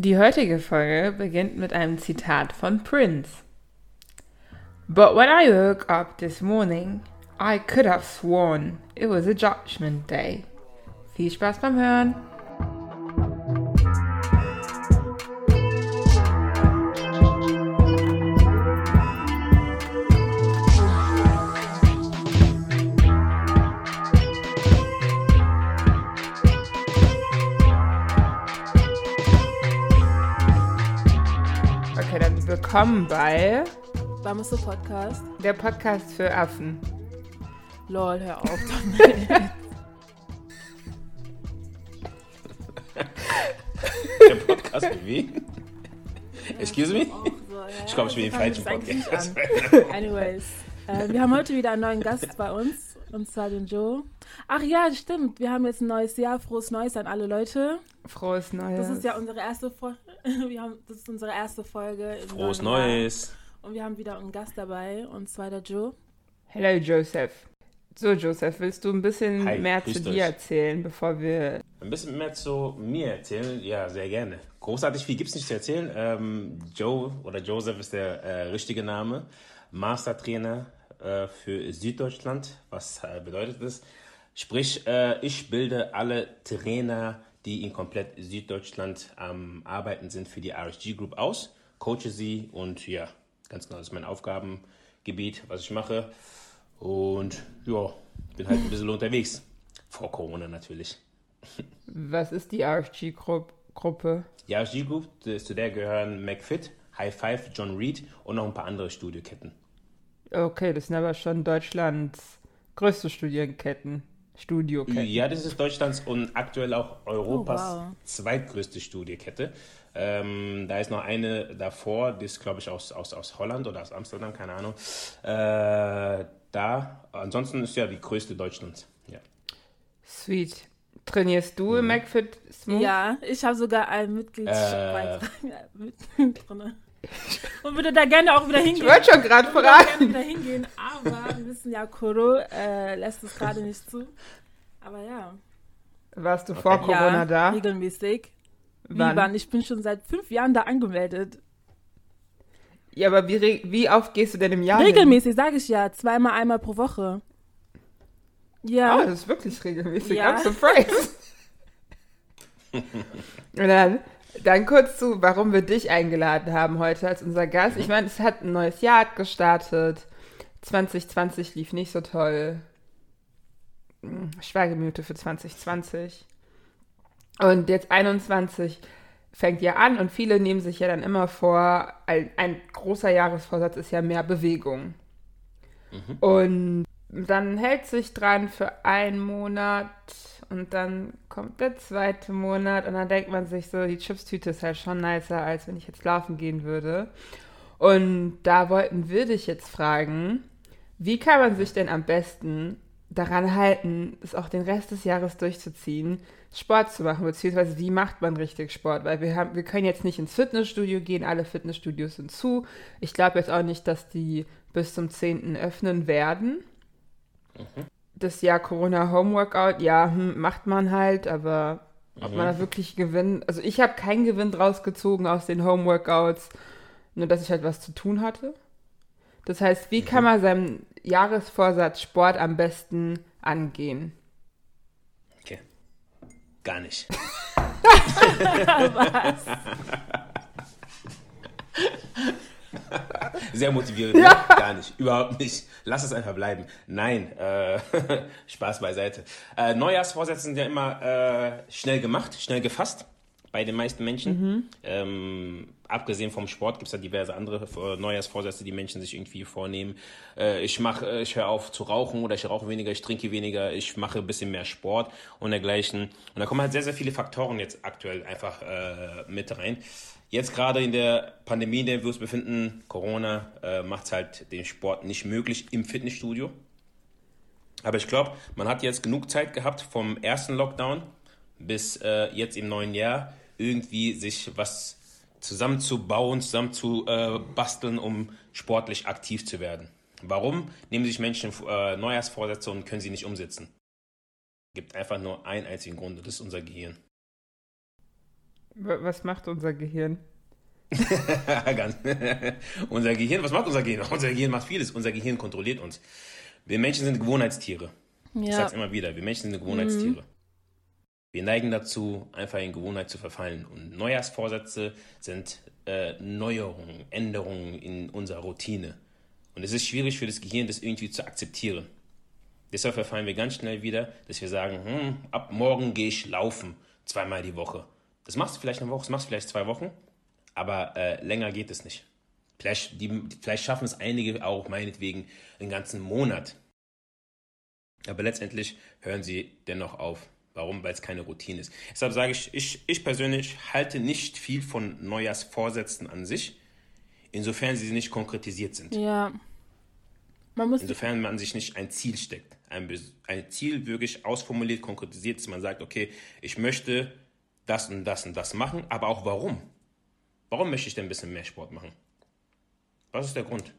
Die heutige Folge beginnt mit einem Zitat von Prince. But when I woke up this morning, I could have sworn it was a judgment day. Viel Spaß beim Hören! Willkommen bei Bamso Podcast. der Podcast für Affen. Lol, hör auf damit. Der Podcast bewegen? Excuse me? So, Ich glaube, ich bin im so falschen Podcast. Anyways, äh, wir haben heute wieder einen neuen Gast bei uns, und zwar den Joe. Ach ja, stimmt, wir haben jetzt ein neues Jahr. Frohes Neues an alle Leute. Frohes Neues. Das ist ja unsere erste Folge. Wir haben, das ist unsere erste Folge. Frohes. Neues. Und wir haben wieder einen Gast dabei, und zwar der Joe. Hello, Joseph. So, Joseph, willst du ein bisschen Hi, mehr zu dir euch. erzählen, bevor wir. Ein bisschen mehr zu mir erzählen? Ja, sehr gerne. Großartig viel gibt es nicht zu erzählen. Ähm, Joe oder Joseph ist der äh, richtige Name. Mastertrainer äh, für Süddeutschland. Was äh, bedeutet das? Sprich, äh, ich bilde alle Trainer, die in komplett Süddeutschland am Arbeiten sind für die RSG Group aus, coache sie und ja, ganz genau, das ist mein Aufgabengebiet, was ich mache. Und ja, bin halt ein bisschen unterwegs. Vor Corona natürlich. Was ist die RFG-Gruppe? Die RSG Group, zu der gehören McFit, High Five, John Reed und noch ein paar andere Studioketten. Okay, das sind aber schon Deutschlands größte Studienketten. Studioketten. Ja, das ist Deutschlands und aktuell auch Europas Oh, wow. zweitgrößte Studiokette. Ähm, da ist noch eine davor, die ist, glaube ich, aus, aus, aus Holland oder aus Amsterdam, keine Ahnung. Äh, da, ansonsten ist ja die größte Deutschlands. Ja. Sweet. Trainierst du im Mhm. McFit Smooth? Ja, ich habe sogar einen Äh. Mitgliedsbeitrag mit drin. Und würde da gerne auch wieder Ich hingehen. wollte schon gerade Ich würde auch gerne fragen. wieder hingehen, aber wir wissen ja, Koro äh, lässt es gerade nicht zu. Aber ja. Warst du vor Corona ja, da? regelmäßig. Wie Wann? wann? Ich bin schon seit fünf Jahren da angemeldet. Ja, aber wie, wie oft gehst du denn im Jahr? hin? Regelmäßig, sage ich ja. Zweimal, einmal pro Woche. Ja. Oh, das ist wirklich regelmäßig. Ja. I'm surprised. Und dann, dann kurz zu, warum wir dich eingeladen haben heute als unser Gast. Ich meine, es hat ein neues Jahr gestartet. 2020 lief nicht so toll. Schweigeminute für 2020. Und jetzt 21 fängt ja an und viele nehmen sich ja dann immer vor, ein, ein großer Jahresvorsatz ist ja mehr Bewegung. Und dann hält sich dran für einen Monat und dann kommt der zweite Monat und dann denkt man sich so, die Chipstüte ist halt schon nicer, als wenn ich jetzt laufen gehen würde. Und da wollten wir dich jetzt fragen, wie kann man sich denn am besten daran halten, es auch den Rest des Jahres durchzuziehen, Sport zu machen, beziehungsweise wie macht man richtig Sport? Weil wir haben, wir können jetzt nicht ins Fitnessstudio gehen, alle Fitnessstudios sind zu. Ich glaube jetzt auch nicht, dass die bis zum 10. öffnen werden. Das Jahr Corona Homeworkout, ja, hm, macht man halt, aber ob man da wirklich Gewinn, also ich habe keinen Gewinn draus gezogen aus den Homeworkouts, nur dass ich halt was zu tun hatte. Das heißt, wie kann man seinen Jahresvorsatz Sport am besten angehen? Okay. Gar nicht. Sehr motivierend. ne? Gar nicht. Überhaupt nicht. Lass es einfach bleiben. Nein. Äh, Spaß beiseite. Äh, Neujahrsvorsätze sind ja immer äh, schnell gemacht, schnell gefasst bei den meisten Menschen. Ähm, abgesehen vom Sport gibt es ja diverse andere äh, Neujahrsvorsätze, die Menschen sich irgendwie vornehmen. Äh, ich mache, äh, ich höre auf zu rauchen oder ich rauche weniger, ich trinke weniger, ich mache ein bisschen mehr Sport und dergleichen. Und da kommen halt sehr, sehr viele Faktoren jetzt aktuell einfach äh, mit rein. Jetzt gerade in der Pandemie, in der wir uns befinden, Corona, äh, macht es halt den Sport nicht möglich im Fitnessstudio. Aber ich glaube, man hat jetzt genug Zeit gehabt vom ersten Lockdown bis äh, jetzt im neuen Jahr irgendwie sich was zusammenzubauen, zusammen zu äh, basteln, um sportlich aktiv zu werden. Warum nehmen sich Menschen äh, Neujahrsvorsätze und können sie nicht umsetzen? Es gibt einfach nur einen einzigen Grund, und das ist unser Gehirn. Was macht unser Gehirn? unser Gehirn, was macht unser Gehirn? Unser Gehirn macht vieles. Unser Gehirn kontrolliert uns. Wir Menschen sind Gewohnheitstiere. Ja. Ich sag's immer wieder. Wir Menschen sind Gewohnheitstiere. Mhm. Wir neigen dazu, einfach in Gewohnheit zu verfallen. Und Neujahrsvorsätze sind äh, Neuerungen, Änderungen in unserer Routine. Und es ist schwierig für das Gehirn, das irgendwie zu akzeptieren. Deshalb verfallen wir ganz schnell wieder, dass wir sagen, hm, ab morgen gehe ich laufen, zweimal die Woche. Das machst du vielleicht eine Woche, das machst du vielleicht zwei Wochen, aber äh, länger geht es nicht. Vielleicht, die, vielleicht schaffen es einige auch meinetwegen einen ganzen Monat. Aber letztendlich hören sie dennoch auf. Warum? Weil es keine Routine ist. Deshalb sage ich, ich, ich persönlich halte nicht viel von Neujahrsvorsätzen an sich, insofern sie nicht konkretisiert sind. Ja. Man muss insofern man sich nicht ein Ziel steckt. Ein, ein Ziel wirklich ausformuliert, konkretisiert, dass man sagt, okay, ich möchte das und das und das machen, aber auch warum. Warum möchte ich denn ein bisschen mehr Sport machen? Was ist der Grund?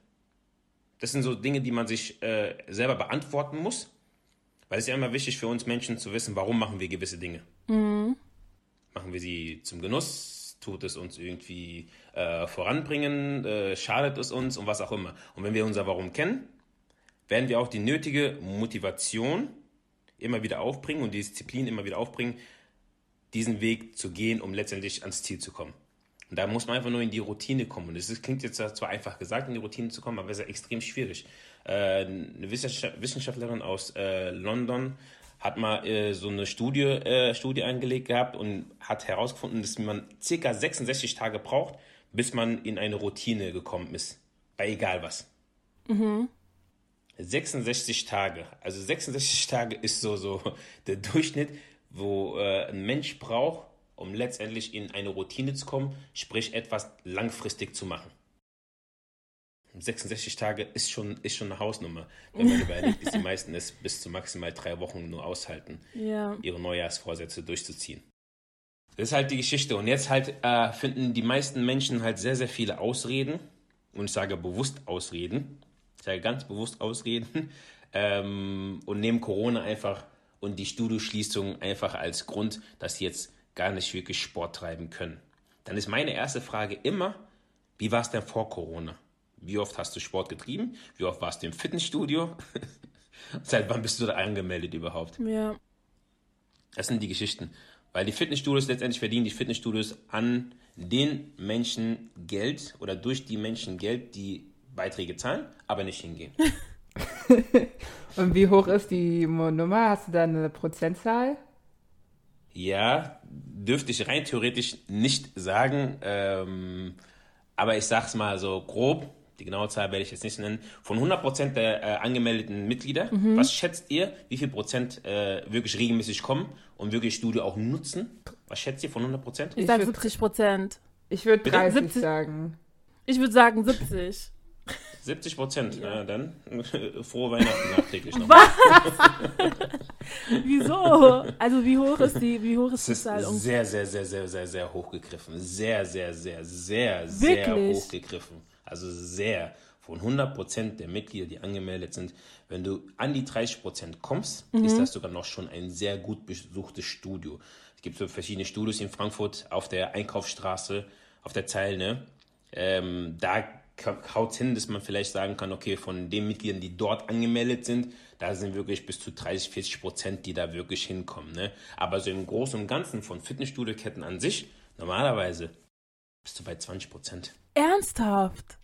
Das sind so Dinge, die man sich äh, selber beantworten muss weil es ist ja immer wichtig für uns Menschen zu wissen, warum machen wir gewisse Dinge. Mhm. Machen wir sie zum Genuss? Tut es uns irgendwie äh, voranbringen? Äh, schadet es uns? Und was auch immer. Und wenn wir unser Warum kennen, werden wir auch die nötige Motivation immer wieder aufbringen und die Disziplin immer wieder aufbringen, diesen Weg zu gehen, um letztendlich ans Ziel zu kommen. Und da muss man einfach nur in die Routine kommen. Und das klingt jetzt zwar einfach gesagt, in die Routine zu kommen, aber es ist ja extrem schwierig. Äh, eine Wissenschaftlerin aus äh, London hat mal äh, so eine Studie, Studie angelegt gehabt und hat herausgefunden, dass man circa 66 Tage braucht, bis man in eine Routine gekommen ist. Bei egal was. Mhm. 66 Tage. Also 66 Tage ist so, so der Durchschnitt, wo äh, ein Mensch braucht, um letztendlich in eine Routine zu kommen, sprich etwas langfristig zu machen. 66 Tage ist schon, ist schon eine Hausnummer. Wenn man überlegt, dass die meisten es bis zu maximal drei Wochen nur aushalten, ja. ihre Neujahrsvorsätze durchzuziehen. Das ist halt die Geschichte. Und jetzt halt äh, finden die meisten Menschen halt sehr, sehr viele Ausreden. Und ich sage bewusst Ausreden. Ich sage ganz bewusst Ausreden. Ähm, und nehmen Corona einfach und die Studioschließung einfach als Grund, dass sie jetzt gar nicht wirklich Sport treiben können. Dann ist meine erste Frage immer, wie war es denn vor Corona? Wie oft hast du Sport getrieben? Wie oft warst du im Fitnessstudio? Seit wann bist du da angemeldet überhaupt? Ja. Das sind die Geschichten. Weil die Fitnessstudios letztendlich verdienen die Fitnessstudios an den Menschen Geld oder durch die Menschen Geld, die Beiträge zahlen, aber nicht hingehen. Und wie hoch ist die Nummer? Hast du da eine Prozentzahl? Ja, dürfte ich rein theoretisch nicht sagen. Ähm, aber ich sag's mal so grob die genaue Zahl werde ich jetzt nicht nennen, von 100% der äh, angemeldeten Mitglieder, mhm. was schätzt ihr, wie viel Prozent äh, wirklich regelmäßig kommen und wirklich Studio auch nutzen? Was schätzt ihr von 100%? Ich sage 70 Prozent. Ich würde 30 70, sagen. Ich würde sagen 70. 70 Prozent, ja. na dann frohe Weihnachten nachträglich noch. Was? Wieso? Also wie hoch ist die, wie hoch ist die Zahl? Sehr, sehr, sehr, sehr, sehr, sehr hochgegriffen. Sehr, sehr, sehr, sehr, sehr Wirklich? hochgegriffen. Also sehr. Von 100% der Mitglieder, die angemeldet sind, wenn du an die 30% kommst, mhm. ist das sogar noch schon ein sehr gut besuchtes Studio. Es gibt so verschiedene Studios in Frankfurt auf der Einkaufsstraße, auf der Zeilne. Ähm, da haut hin, dass man vielleicht sagen kann, okay, von den Mitgliedern, die dort angemeldet sind, da sind wirklich bis zu 30, 40 Prozent, die da wirklich hinkommen. Ne? Aber so im Großen und Ganzen von Fitnessstudio-Ketten an sich, normalerweise bist du bei 20 Prozent. Ernsthaft?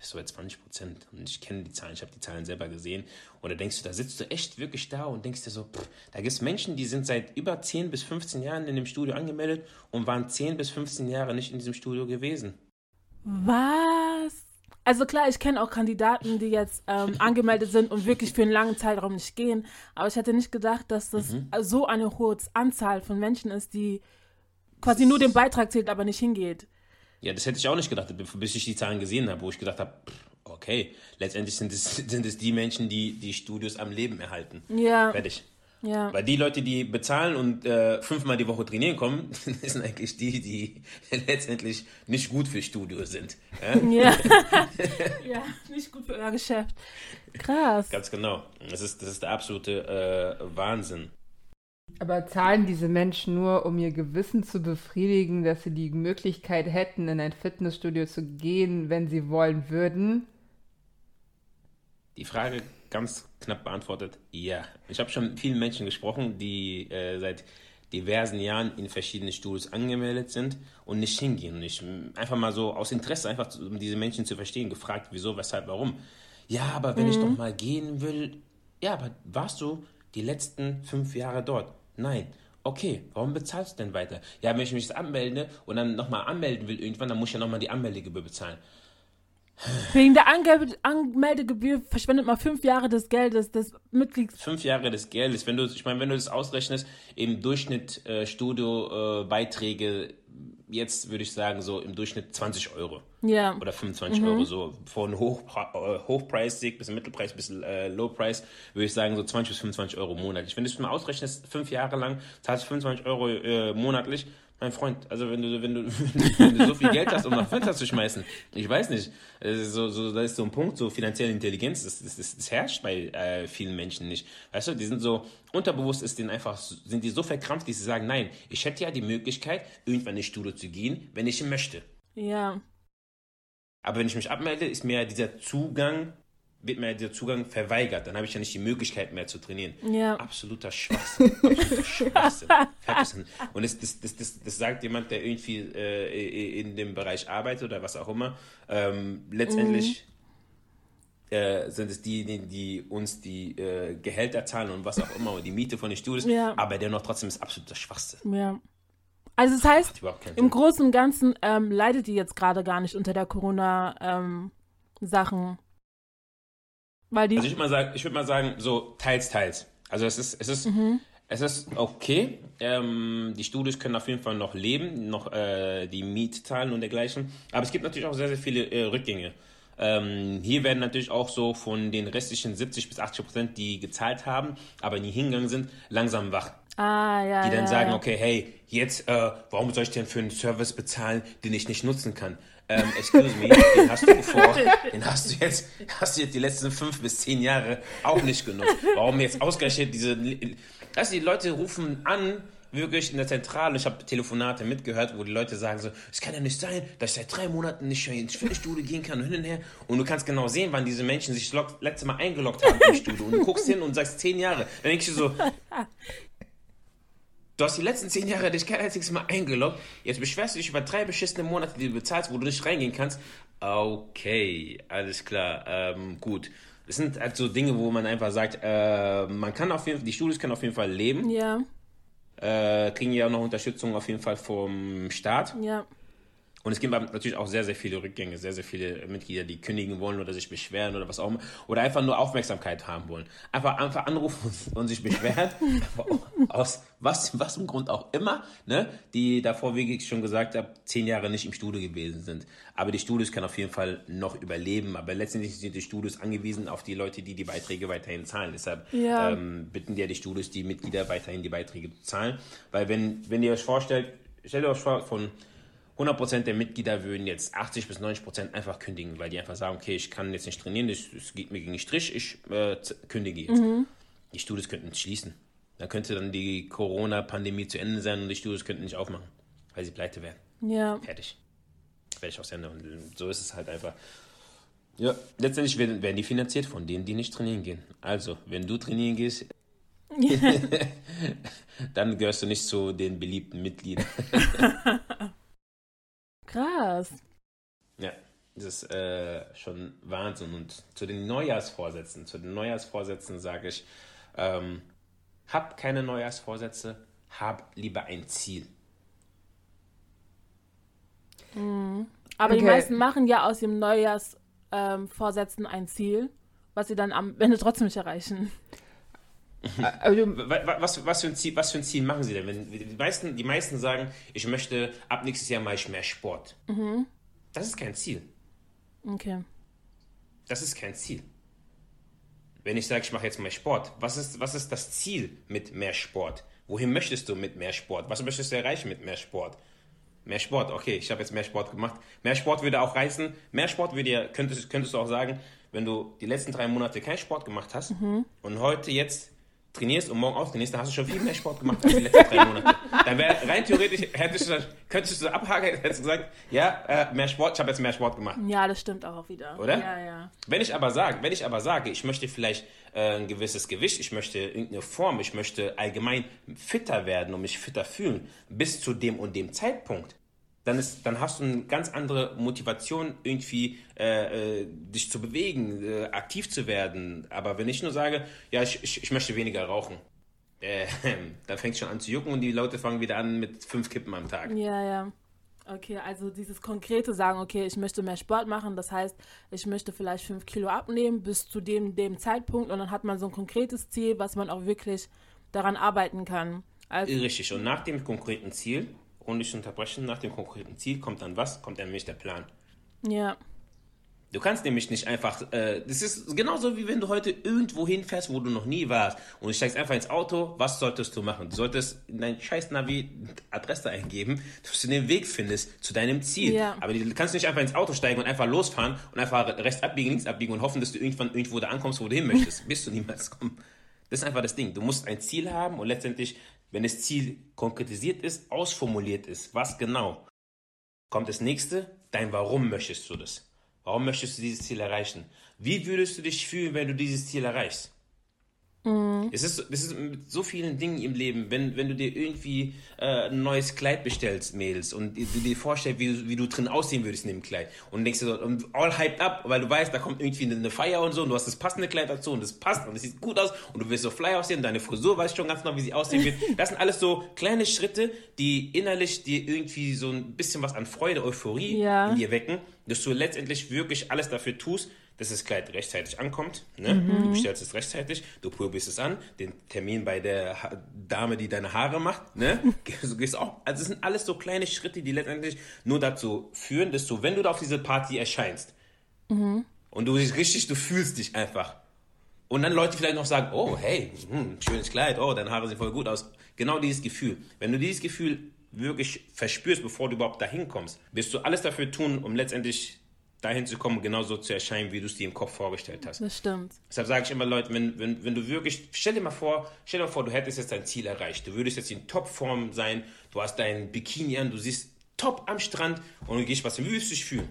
bist du bei 20 Prozent. Und ich kenne die Zahlen, ich habe die Zahlen selber gesehen. Und da denkst du, da sitzt du echt wirklich da und denkst dir so, pff, da gibt es Menschen, die sind seit über 10 bis 15 Jahren in dem Studio angemeldet und waren 10 bis 15 Jahre nicht in diesem Studio gewesen. Was? Also klar, ich kenne auch Kandidaten, die jetzt ähm, angemeldet sind und wirklich für einen langen Zeitraum nicht gehen. Aber ich hätte nicht gedacht, dass das mhm. so eine hohe Anzahl von Menschen ist, die quasi nur den Beitrag zählt, aber nicht hingeht. Ja, das hätte ich auch nicht gedacht, bis ich die Zahlen gesehen habe, wo ich gedacht habe, okay, letztendlich sind es, sind es die Menschen, die die Studios am Leben erhalten. Ja. Fertig. Ja. Weil die Leute, die bezahlen und äh, fünfmal die Woche trainieren kommen, sind eigentlich die, die letztendlich nicht gut für Studios sind. Ja, ja. ja nicht gut für euer Geschäft. Krass. Ganz genau. Das ist, das ist der absolute äh, Wahnsinn. Aber zahlen diese Menschen nur, um ihr Gewissen zu befriedigen, dass sie die Möglichkeit hätten, in ein Fitnessstudio zu gehen, wenn sie wollen würden? Die Frage ganz knapp beantwortet, ja. Ich habe schon mit vielen Menschen gesprochen, die äh, seit diversen Jahren in verschiedenen Studios angemeldet sind und nicht hingehen. Und ich einfach mal so aus Interesse, einfach um diese Menschen zu verstehen, gefragt, wieso, weshalb, warum. Ja, aber wenn mhm. ich doch mal gehen will, ja, aber warst du die letzten fünf Jahre dort? Nein. Okay, warum bezahlst du denn weiter? Ja, wenn ich mich anmelde und dann nochmal anmelden will irgendwann, dann muss ich ja nochmal die Anmeldegebühr bezahlen. Wegen der Ange Anmeldegebühr verschwendet man fünf Jahre des Geldes des Mitglieds. Fünf Jahre des Geldes. Wenn du, ich meine, wenn du das ausrechnest, im Durchschnitt äh, Studiobeiträge äh, jetzt würde ich sagen, so im Durchschnitt 20 Euro. Ja. Oder 25 mhm. Euro. So von Hoch, äh, Hochpreisig bis Mittelpreis bis äh, Lowpreis würde ich sagen, so 20 bis 25 Euro monatlich. Wenn du es mal ausrechnest, fünf Jahre lang, zahlst du 25 Euro äh, monatlich, mein Freund, also wenn du, wenn du, wenn du so viel Geld hast, um nach Fenster zu schmeißen, ich weiß nicht, so, so, da ist so ein Punkt, so finanzielle Intelligenz, das, das, das herrscht bei äh, vielen Menschen nicht. Weißt du, die sind so, unterbewusst ist denen einfach, sind die so verkrampft, dass sie sagen, nein, ich hätte ja die Möglichkeit, irgendwann in die Studio zu gehen, wenn ich möchte. Ja. Aber wenn ich mich abmelde, ist mir dieser Zugang wird mir der Zugang verweigert. Dann habe ich ja nicht die Möglichkeit mehr zu trainieren. Ja. Absoluter Schwachsinn. Absoluter Schwachsinn. Und das, das, das, das, das sagt jemand, der irgendwie äh, in dem Bereich arbeitet oder was auch immer. Ähm, letztendlich mhm. äh, sind es diejenigen, die uns die äh, Gehälter zahlen und was auch immer, und die Miete von den Studios. Ja. Aber dennoch trotzdem ist absoluter Schwachsinn. Ja. Also das heißt, im Großen und Ganzen ähm, leidet die jetzt gerade gar nicht unter der Corona-Sachen. Ähm, weil die also ich würde mal sagen, ich würde mal sagen, so teils, teils. Also es ist, es ist, mhm. es ist okay. Ähm, die Studios können auf jeden Fall noch leben, noch äh, die Miet zahlen und dergleichen. Aber es gibt natürlich auch sehr, sehr viele äh, Rückgänge. Ähm, hier werden natürlich auch so von den restlichen 70 bis 80 Prozent, die gezahlt haben, aber nie hingegangen sind, langsam wach. Ah, ja, die dann ja, sagen, ja. okay, hey, jetzt, äh, warum soll ich denn für einen Service bezahlen, den ich nicht nutzen kann? Ähm, excuse me, den hast du vor, den hast du jetzt, hast du jetzt die letzten fünf bis zehn Jahre auch nicht genutzt. Warum jetzt ausgerechnet diese, also die Leute rufen an, wirklich in der Zentrale, ich habe Telefonate mitgehört, wo die Leute sagen so, es kann ja nicht sein, dass ich seit drei Monaten nicht mehr ins Fitnessstudio gehen kann und hin und her. Und du kannst genau sehen, wann diese Menschen sich das letzte Mal eingeloggt haben im Studio. Und du guckst hin und sagst zehn Jahre. Dann denkst du so, Du hast die letzten zehn Jahre dich kein einziges Mal eingeloggt. Jetzt beschwerst du dich über drei beschissene Monate, die du bezahlst, wo du nicht reingehen kannst. Okay, alles klar, ähm, gut. Das sind halt so Dinge, wo man einfach sagt, äh, man kann auf jeden Fall, die Studios können auf jeden Fall leben. Ja. Äh, kriegen ja auch noch Unterstützung auf jeden Fall vom Staat. Ja. Und es gibt natürlich auch sehr, sehr viele Rückgänge, sehr, sehr viele Mitglieder, die kündigen wollen oder sich beschweren oder was auch immer. Oder einfach nur Aufmerksamkeit haben wollen. Einfach, einfach anrufen und, sich beschweren. aus was, was im Grund auch immer. Ne? Die davor, wie ich schon gesagt habe, zehn Jahre nicht im Studio gewesen sind. Aber die Studios können auf jeden Fall noch überleben. Aber letztendlich sind die Studios angewiesen auf die Leute, die die Beiträge weiterhin zahlen. Deshalb ja. ähm, bitten ja die Studios, die Mitglieder weiterhin die Beiträge zu zahlen. Weil wenn, wenn ihr euch vorstellt, stellt euch vor, von 100% der Mitglieder würden jetzt 80 bis 90% einfach kündigen, weil die einfach sagen, okay, ich kann jetzt nicht trainieren, es geht mir gegen den Strich, ich äh, kündige jetzt. Mhm. Die Studios könnten schließen. Da könnte dann die Corona-Pandemie zu Ende sein und die Studios könnten nicht aufmachen, weil sie pleite werden. Ja. Fertig. Fertig aus Ende. Und so ist es halt einfach. Ja, letztendlich werden, werden die finanziert von denen, die nicht trainieren gehen. Also, wenn du trainieren gehst, dann gehörst du nicht zu den beliebten Mitgliedern. Krass. Ja, das ist äh, schon Wahnsinn. Und zu den Neujahrsvorsätzen, zu den Neujahrsvorsätzen sage ich, ähm, hab keine Neujahrsvorsätze, hab lieber ein Ziel. Mhm. Aber okay. die meisten machen ja aus dem Neujahrsvorsätzen ähm, ein Ziel, was sie dann am Ende trotzdem nicht erreichen. Also, was, was, für ein Ziel, was für ein Ziel machen Sie denn? Wenn, die, meisten, die meisten sagen, ich möchte ab nächstes Jahr mache ich mehr Sport. Mhm. Das ist kein Ziel. Okay. Das ist kein Ziel. Wenn ich sage, ich mache jetzt mehr Sport, was ist, was ist das Ziel mit mehr Sport? Wohin möchtest du mit mehr Sport? Was möchtest du erreichen mit mehr Sport? Mehr Sport, okay, ich habe jetzt mehr Sport gemacht. Mehr Sport würde auch reißen. Mehr Sport würde ja, könntest, könntest du auch sagen, wenn du die letzten drei Monate keinen Sport gemacht hast mhm. und heute jetzt trainierst und morgen auch trainierst, dann hast du schon viel mehr Sport gemacht als die letzten drei Monate. Dann wäre rein theoretisch, hättest du, könntest du abhaken, hättest du gesagt, ja, äh, mehr Sport, ich habe jetzt mehr Sport gemacht. Ja, das stimmt auch wieder. Oder? Ja, ja. Wenn ich aber sage, wenn ich aber sage, ich möchte vielleicht äh, ein gewisses Gewicht, ich möchte irgendeine Form, ich möchte allgemein fitter werden und mich fitter fühlen, bis zu dem und dem Zeitpunkt, dann, ist, dann hast du eine ganz andere Motivation, irgendwie äh, äh, dich zu bewegen, äh, aktiv zu werden. Aber wenn ich nur sage, ja, ich, ich, ich möchte weniger rauchen, äh, dann fängt es schon an zu jucken und die Leute fangen wieder an mit fünf Kippen am Tag. Ja, ja. Okay, also dieses konkrete sagen, okay, ich möchte mehr Sport machen, das heißt, ich möchte vielleicht fünf Kilo abnehmen bis zu dem, dem Zeitpunkt und dann hat man so ein konkretes Ziel, was man auch wirklich daran arbeiten kann. Also, Richtig, und nach dem konkreten Ziel und nicht unterbrechen. Nach dem konkreten Ziel kommt dann was? Kommt dann nämlich der Plan. Ja. Du kannst nämlich nicht einfach, äh, das ist genauso wie wenn du heute irgendwo hinfährst, wo du noch nie warst und du steigst einfach ins Auto, was solltest du machen? Du solltest in dein scheiß Navi Adresse eingeben, dass du den Weg findest zu deinem Ziel. Ja. Aber du kannst nicht einfach ins Auto steigen und einfach losfahren und einfach rechts abbiegen, links abbiegen und hoffen, dass du irgendwann irgendwo da ankommst, wo du hin möchtest. Bist du niemals kommen. Das ist einfach das Ding. Du musst ein Ziel haben und letztendlich wenn das Ziel konkretisiert ist, ausformuliert ist, was genau, kommt das nächste, dein Warum möchtest du das? Warum möchtest du dieses Ziel erreichen? Wie würdest du dich fühlen, wenn du dieses Ziel erreichst? Mhm. Es, ist, es ist mit so vielen Dingen im Leben, wenn, wenn du dir irgendwie äh, ein neues Kleid bestellst, Mädels, und du dir vorstellst, wie du, wie du drin aussehen würdest in dem Kleid, und denkst dir so, all hyped up, weil du weißt, da kommt irgendwie eine Feier und so, und du hast das passende Kleid dazu, und das passt, und es sieht gut aus, und du willst so fly aussehen, deine Frisur weißt schon ganz genau, wie sie aussehen wird. Das sind alles so kleine Schritte, die innerlich dir irgendwie so ein bisschen was an Freude, Euphorie ja. in dir wecken, dass du letztendlich wirklich alles dafür tust, dass das Kleid rechtzeitig ankommt. Ne? Mhm. Du bestellst es rechtzeitig, du probierst es an, den Termin bei der ha Dame, die deine Haare macht. Ne? du gehst auch, also es sind alles so kleine Schritte, die letztendlich nur dazu führen, dass du, wenn du da auf diese Party erscheinst mhm. und du dich richtig, du fühlst dich einfach. Und dann Leute vielleicht noch sagen, oh, hey, hm, schönes Kleid, oh, deine Haare sehen voll gut aus. Genau dieses Gefühl. Wenn du dieses Gefühl wirklich verspürst, bevor du überhaupt dahin kommst, wirst du alles dafür tun, um letztendlich dahin zu kommen, genauso zu erscheinen, wie du es dir im Kopf vorgestellt hast. Das stimmt. Deshalb sage ich immer Leuten, wenn, wenn, wenn du wirklich, stell dir mal vor, stell dir mal vor, du hättest jetzt dein Ziel erreicht. Du würdest jetzt in Topform sein, du hast dein Bikini an, du siehst top am Strand und du gehst was, wie würdest du dich fühlen?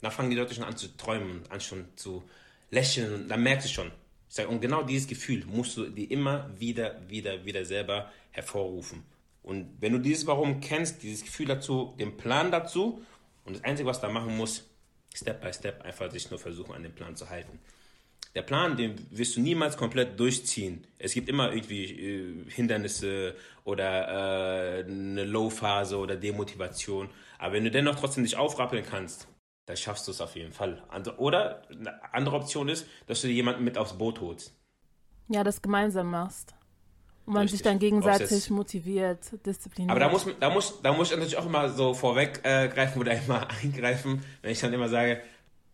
Dann fangen die Leute schon an zu träumen, an schon zu lächeln und dann merkst du schon. Ich sage, und genau dieses Gefühl musst du dir immer wieder, wieder, wieder selber hervorrufen. Und wenn du dieses Warum kennst, dieses Gefühl dazu, den Plan dazu, und das Einzige, was du da machen musst, Step by Step einfach sich nur versuchen, an den Plan zu halten. Der Plan, den wirst du niemals komplett durchziehen. Es gibt immer irgendwie äh, Hindernisse oder äh, eine Low-Phase oder Demotivation. Aber wenn du dennoch trotzdem dich aufrappeln kannst, dann schaffst du es auf jeden Fall. Oder eine andere Option ist, dass du dir jemanden mit aufs Boot holst. Ja, das gemeinsam machst. Und man Richtig. sich dann gegenseitig motiviert, diszipliniert. Aber da muss, da, muss, da muss ich natürlich auch immer so vorweggreifen äh, oder immer eingreifen, wenn ich dann immer sage,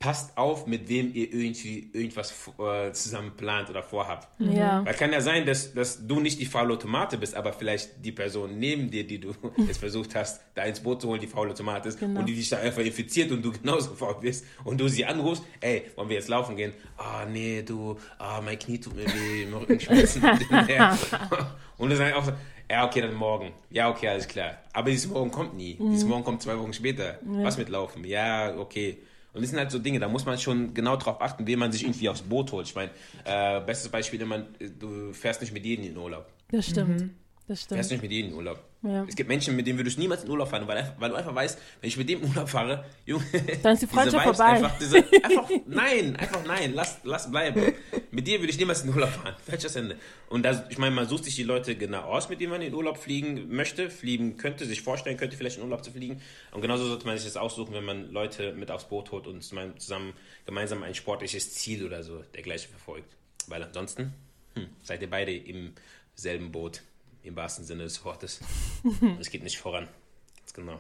passt auf, mit wem ihr irgendwie irgendwas äh, zusammen plant oder vorhabt. Mhm. Ja. Weil kann ja sein, dass, dass du nicht die faule Tomate bist, aber vielleicht die Person neben dir, die du jetzt versucht hast, da ins Boot zu holen, die faule Tomate ist genau. und die dich da einfach infiziert und du genauso faul bist und du sie anrufst, ey, wollen wir jetzt laufen gehen? Ah, oh, nee, du, ah, oh, mein Knie tut mir weh, mein Rückenschmerzen. und dann sage ich auch so, ja, okay, dann morgen. Ja, okay, alles klar. Aber dieses Morgen kommt nie. Mhm. Dieses Morgen kommt zwei Wochen später. Ja. Was mit Laufen? Ja, okay. Und das sind halt so Dinge, da muss man schon genau drauf achten, wen man sich irgendwie aufs Boot holt. Ich meine, äh, bestes Beispiel, immer, du fährst nicht mit jedem in den Urlaub. Das stimmt. Mhm. Das stimmt. Fährst nicht mit jedem in Urlaub. Ja. Es gibt Menschen, mit denen würdest du niemals in Urlaub fahren, weil, weil du einfach weißt, wenn ich mit dem Urlaub fahre, Junge, dann ist die Freundschaft vorbei. Einfach, diese, einfach, nein, einfach nein, lass, lass bleiben. Mit dir würde ich niemals in den Urlaub fahren. Falsches Ende. Und das, ich meine, man sucht sich die Leute genau aus, mit denen man in den Urlaub fliegen möchte, fliegen könnte, sich vorstellen könnte, vielleicht in Urlaub zu fliegen. Und genauso sollte man sich das aussuchen, wenn man Leute mit aufs Boot holt und zusammen gemeinsam ein sportliches Ziel oder so dergleichen verfolgt. Weil ansonsten hm, seid ihr beide im selben Boot im wahrsten Sinne des Wortes. es geht nicht voran. Ganz genau.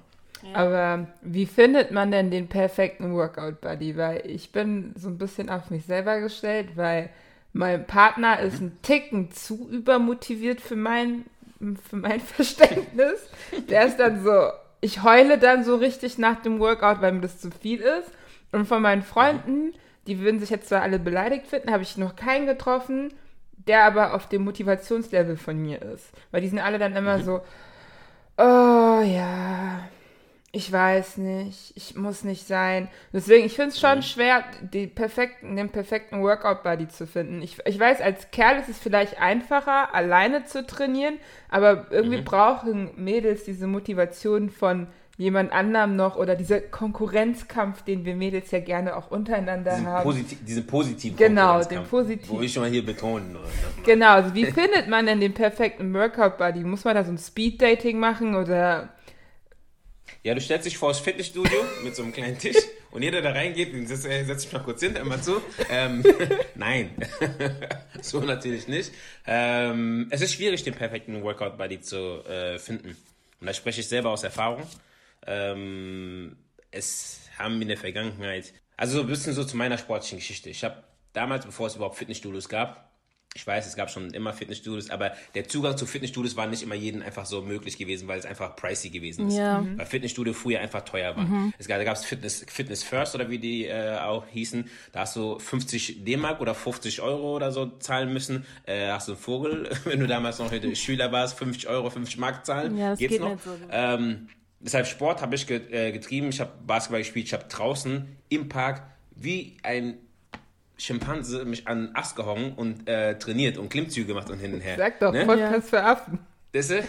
Aber wie findet man denn den perfekten Workout-Buddy? Weil ich bin so ein bisschen auf mich selber gestellt, weil mein Partner mhm. ist ein Ticken zu übermotiviert für mein, für mein Verständnis. Der ist dann so, ich heule dann so richtig nach dem Workout, weil mir das zu viel ist. Und von meinen Freunden, die würden sich jetzt zwar alle beleidigt finden, habe ich noch keinen getroffen, der aber auf dem Motivationslevel von mir ist. Weil die sind alle dann immer mhm. so, oh ja, ich weiß nicht, ich muss nicht sein. Deswegen, ich finde es schon mhm. schwer, perfekten, den perfekten Workout-Buddy zu finden. Ich, ich weiß, als Kerl ist es vielleicht einfacher, alleine zu trainieren, aber irgendwie mhm. brauchen Mädels diese Motivation von jemand anderem noch oder dieser Konkurrenzkampf, den wir Mädels ja gerne auch untereinander diesen haben. Posit diesen positiven Genau, den positiven. Wo ich schon mal hier betonen. Genau, also wie findet man denn den perfekten Workout-Buddy? Muss man da so ein Speed-Dating machen oder ja, du stellst dich vor das Fitnessstudio mit so einem kleinen Tisch und jeder, der reingeht, den setzt, äh, setzt sich mal kurz hin, immer zu. Ähm, nein, so natürlich nicht. Ähm, es ist schwierig, den perfekten Workout-Buddy zu äh, finden. Und da spreche ich selber aus Erfahrung. Ähm, es haben in der Vergangenheit, also so ein bisschen so zu meiner sportlichen Geschichte. Ich habe damals, bevor es überhaupt Fitnessstudios gab, ich weiß, es gab schon immer Fitnessstudios, aber der Zugang zu Fitnessstudios war nicht immer jedem einfach so möglich gewesen, weil es einfach pricey gewesen ist. Ja. Weil Fitnessstudio früher einfach teuer war. Mhm. Es gab, da gab es Fitness, Fitness First oder wie die äh, auch hießen. Da hast du 50 D-Mark oder 50 Euro oder so zahlen müssen. Äh, hast du einen Vogel, wenn du damals noch Schüler warst, 50 Euro, 50 Mark zahlen. Ja, das Geht's geht noch? nicht so. Ähm, deshalb Sport habe ich äh, getrieben. Ich habe Basketball gespielt. Ich habe draußen im Park wie ein Schimpanse mich an den Ast gehangen und äh, trainiert und Klimmzüge gemacht und hin und her. Sag doch, ne? Podcast ja. für Affen. Das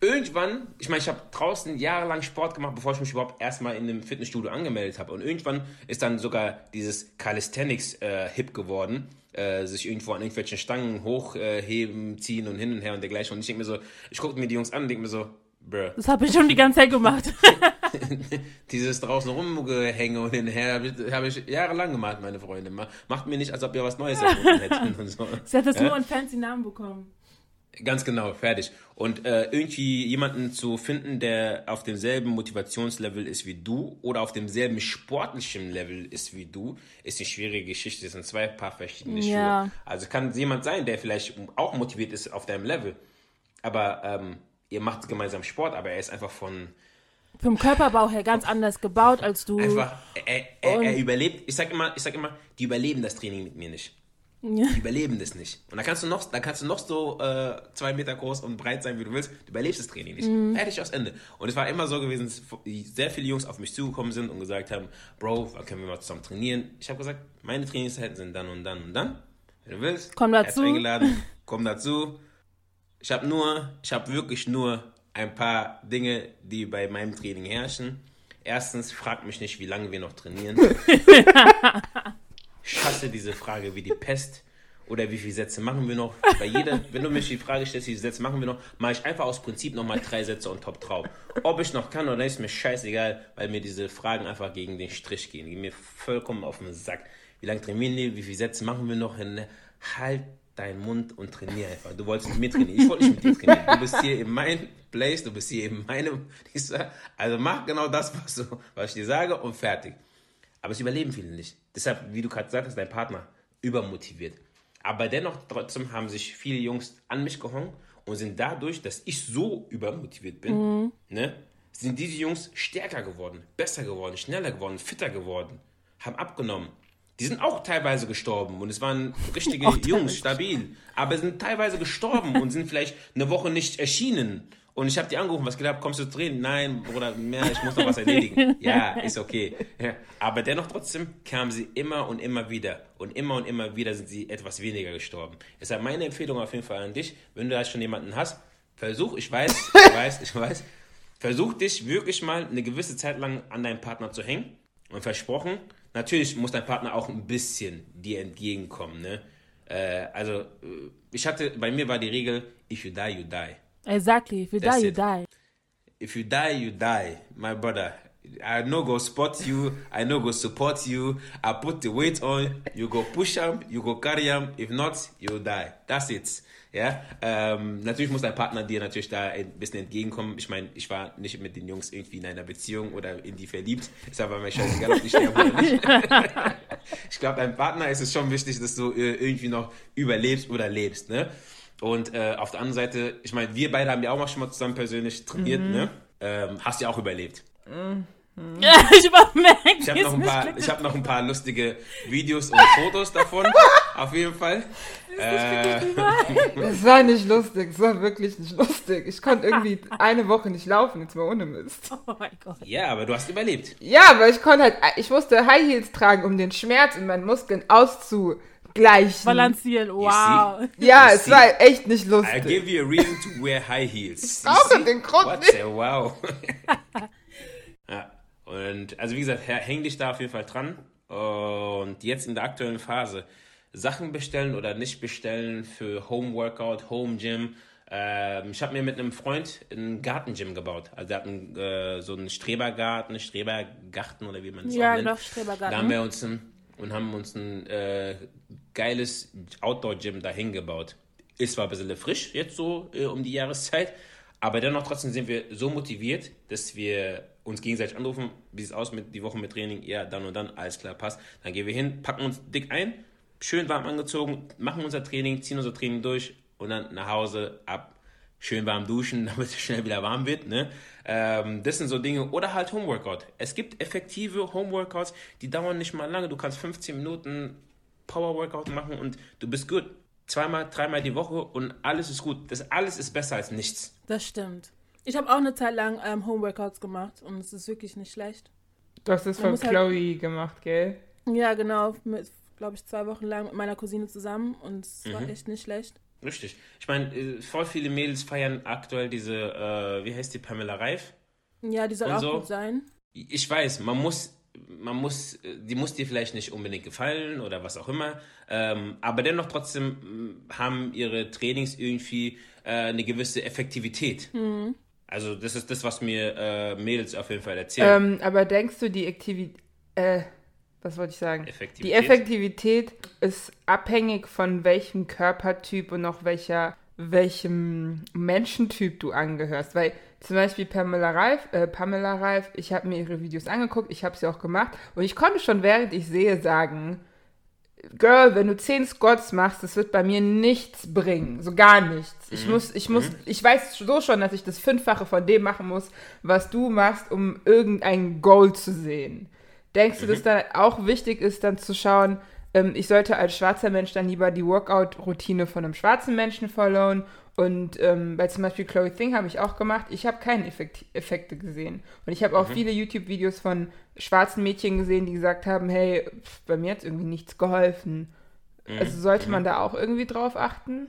irgendwann, ich meine, ich habe draußen jahrelang Sport gemacht, bevor ich mich überhaupt erstmal in einem Fitnessstudio angemeldet habe. Und irgendwann ist dann sogar dieses Calisthenics äh, hip geworden. Äh, sich irgendwo an irgendwelchen Stangen hochheben, äh, ziehen und hin und her und dergleichen. Und ich denke mir so, ich gucke mir die Jungs an und denke mir so, bruh. Das habe ich schon die ganze Zeit gemacht. Dieses draußen rumgehänge und hinher habe ich, hab ich jahrelang gemacht, meine Freunde. Macht mir nicht, als ob ihr was Neues erfunden hättet und so. Sie hat das ja? nur einen fancy Namen bekommen. Ganz genau, fertig. Und äh, irgendwie jemanden zu finden, der auf demselben Motivationslevel ist wie du oder auf demselben sportlichen Level ist wie du, ist eine schwierige Geschichte. Das sind zwei paar verschiedene ja. Schuhe. Also kann jemand sein, der vielleicht auch motiviert ist auf deinem Level, aber ähm, ihr macht gemeinsam Sport, aber er ist einfach von vom Körperbau her ganz anders gebaut als du. Einfach, er, er, er überlebt. Ich sag immer, ich sag immer, die überleben das Training mit mir nicht. Ja. Die überleben das nicht. Und da kannst du noch, da kannst du noch so äh, zwei Meter groß und breit sein, wie du willst. Du überlebst das Training nicht. Mhm. Fertig aus Ende. Und es war immer so gewesen, dass sehr viele Jungs auf mich zugekommen sind und gesagt haben, Bro, können wir mal zusammen trainieren? Ich habe gesagt, meine Trainingszeiten sind dann und dann und dann. Wenn du willst, komm dazu. eingeladen, komm dazu. Ich habe nur, ich habe wirklich nur ein paar Dinge, die bei meinem Training herrschen. Erstens, frag mich nicht, wie lange wir noch trainieren. ich hasse diese Frage wie die Pest. Oder wie viele Sätze machen wir noch? Bei jeder, wenn du mich die Frage stellst, wie viele Sätze machen wir noch, mache ich einfach aus Prinzip nochmal drei Sätze und top drauf. Ob ich noch kann oder nicht, ist mir scheißegal, weil mir diese Fragen einfach gegen den Strich gehen. Die gehen mir vollkommen auf den Sack. Wie lange trainieren wir? Wie viele Sätze machen wir noch? Halt deinen Mund und trainiere einfach. Du wolltest mit mir trainieren. Ich wollte nicht mit dir trainieren. Du bist hier in meinem Place, du bist hier in meinem. Also mach genau das, was, du, was ich dir sage und fertig. Aber es überleben viele nicht. Deshalb, wie du gerade gesagt hast, dein Partner übermotiviert. Aber dennoch trotzdem haben sich viele Jungs an mich gehangen und sind dadurch, dass ich so übermotiviert bin, mhm. ne, sind diese Jungs stärker geworden, besser geworden, schneller geworden, fitter geworden, haben abgenommen. Die sind auch teilweise gestorben und es waren richtige Jungs, stabil. Aber sind teilweise gestorben und sind vielleicht eine Woche nicht erschienen. Und ich habe die angerufen, was gedacht, kommst du zu drehen? Nein, Bruder, mehr, ich muss noch was erledigen. ja, ist okay. Aber dennoch trotzdem kamen sie immer und immer wieder. Und immer und immer wieder sind sie etwas weniger gestorben. Deshalb meine Empfehlung auf jeden Fall an dich, wenn du da schon jemanden hast, versuch, ich weiß, ich weiß, ich weiß, versuch dich wirklich mal eine gewisse Zeit lang an deinen Partner zu hängen. Und versprochen, natürlich muss dein Partner auch ein bisschen dir entgegenkommen. Ne? Äh, also, äh, ich hatte, bei mir war die Regel, if you die, you die. Exactly, if you That's die, it. you die. If you die, you die, my brother. I no go spot you, I no go support you. I put the weight on, you go push him, you go carry him. If not, you die. That's it. Ja, ähm, natürlich muss dein Partner dir natürlich da ein bisschen entgegenkommen. Ich meine, ich war nicht mit den Jungs irgendwie in einer Beziehung oder in die verliebt. Ist aber mir scheißegal, ob die sterben oder nicht. ich glaube, deinem Partner ist es schon wichtig, dass du äh, irgendwie noch überlebst oder lebst, ne? Und äh, auf der anderen Seite, ich meine, wir beide haben ja auch mal schon mal zusammen persönlich trainiert, mhm. ne? Ähm, hast ja auch überlebt. Mhm. Ja, ich merke, Ich habe noch, ein paar- ich hab noch ein paar lustige Videos und Fotos davon. Auf jeden Fall. Äh, Es war nicht lustig, es war wirklich nicht lustig. Ich konnte irgendwie eine Woche nicht laufen, jetzt mal ohne Mist. Oh mein Gott. ja, aber du hast überlebt. Ja, aber ich konnte halt, ich musste High Heels tragen, um den Schmerz in meinen Muskeln auszugleichen. Balancieren, wow. Ja, You es see? war echt nicht I use give you a reason to wear high heels. You brauche den Grund What nicht. the wow. ja, und also wie gesagt, hä- häng dich da auf jeden Fall dran. Und jetzt in der aktuellen Phase Sachen bestellen oder nicht bestellen für Home Workout, Home Gym. Ähm, ich habe mir mit einem Freund ein Gartengym gebaut. Also der hat einen, äh, so einen Strebergarten, Strebergarten oder wie man es Ja, nennt. doch, Strebergarten. Da haben wir uns ein, und haben uns ein äh, geiles Outdoor-Gym dahin gebaut. Ist zwar ein bisschen frisch jetzt so äh, um die Jahreszeit, aber dennoch trotzdem sind wir so motiviert, dass wir uns gegenseitig anrufen, wie sieht es aus mit die Woche mit Training, ja, dann und dann, alles klar, passt. Dann gehen wir hin, packen uns dick ein, schön warm angezogen, machen unser Training, ziehen unser Training durch und dann nach Hause ab, schön warm duschen, damit es schnell wieder warm wird. Ne? Ähm, das sind so Dinge. Oder halt Homeworkout. Es gibt effektive Homeworkouts, die dauern nicht mal lange. Du kannst 15 Minuten Power-Workout machen und du bist gut. Zweimal, dreimal die Woche und alles ist gut. Das alles ist besser als nichts. Das stimmt. Ich habe auch eine Zeit lang ähm, Homeworkouts gemacht und es ist wirklich nicht schlecht. Du hast es von muss halt- Chloe gemacht, gell? Ja, genau. Mit, glaube ich, zwei Wochen lang mit meiner Cousine zusammen und es Mhm. war echt nicht schlecht. Richtig. Ich meine, äh, voll viele Mädels feiern aktuell diese, äh, wie heißt die, Pamela Reif? Ja, die soll Und auch so? gut sein. Ich weiß, man muss, man muss, die muss dir vielleicht nicht unbedingt gefallen oder was auch immer, ähm, aber dennoch trotzdem mh, haben ihre Trainings irgendwie äh, eine gewisse Effektivität. Also das ist das, was mir äh, Mädels auf jeden Fall erzählen. Ähm, aber denkst du, die Aktivität, äh, was wollte ich sagen? Effektivität? Die Effektivität ist abhängig von welchem Körpertyp und auch welcher, welchem Menschentyp du angehörst. Weil zum Beispiel Pamela Reif, äh, Pamela Reif, ich habe mir ihre Videos angeguckt, ich habe sie auch gemacht und ich konnte schon während ich sehe sagen, Girl, wenn du 10 Squats machst, das wird bei mir nichts bringen. So gar nichts. Ich muss, ich muss, ich weiß so schon, dass ich das Fünffache von dem machen muss, was du machst, um irgendein Goal zu sehen. Denkst du, dass dann auch wichtig ist, dann zu schauen, ähm, ich sollte als schwarzer Mensch dann lieber die Workout-Routine von einem schwarzen Menschen followen? Und ähm, bei zum Beispiel Chloe Thing habe ich auch gemacht, ich habe keine Effekt Effekte gesehen. Und ich habe auch viele YouTube-Videos von schwarzen Mädchen gesehen, die gesagt haben, hey, pf, bei mir hat irgendwie nichts geholfen. Also sollte man da auch irgendwie drauf achten?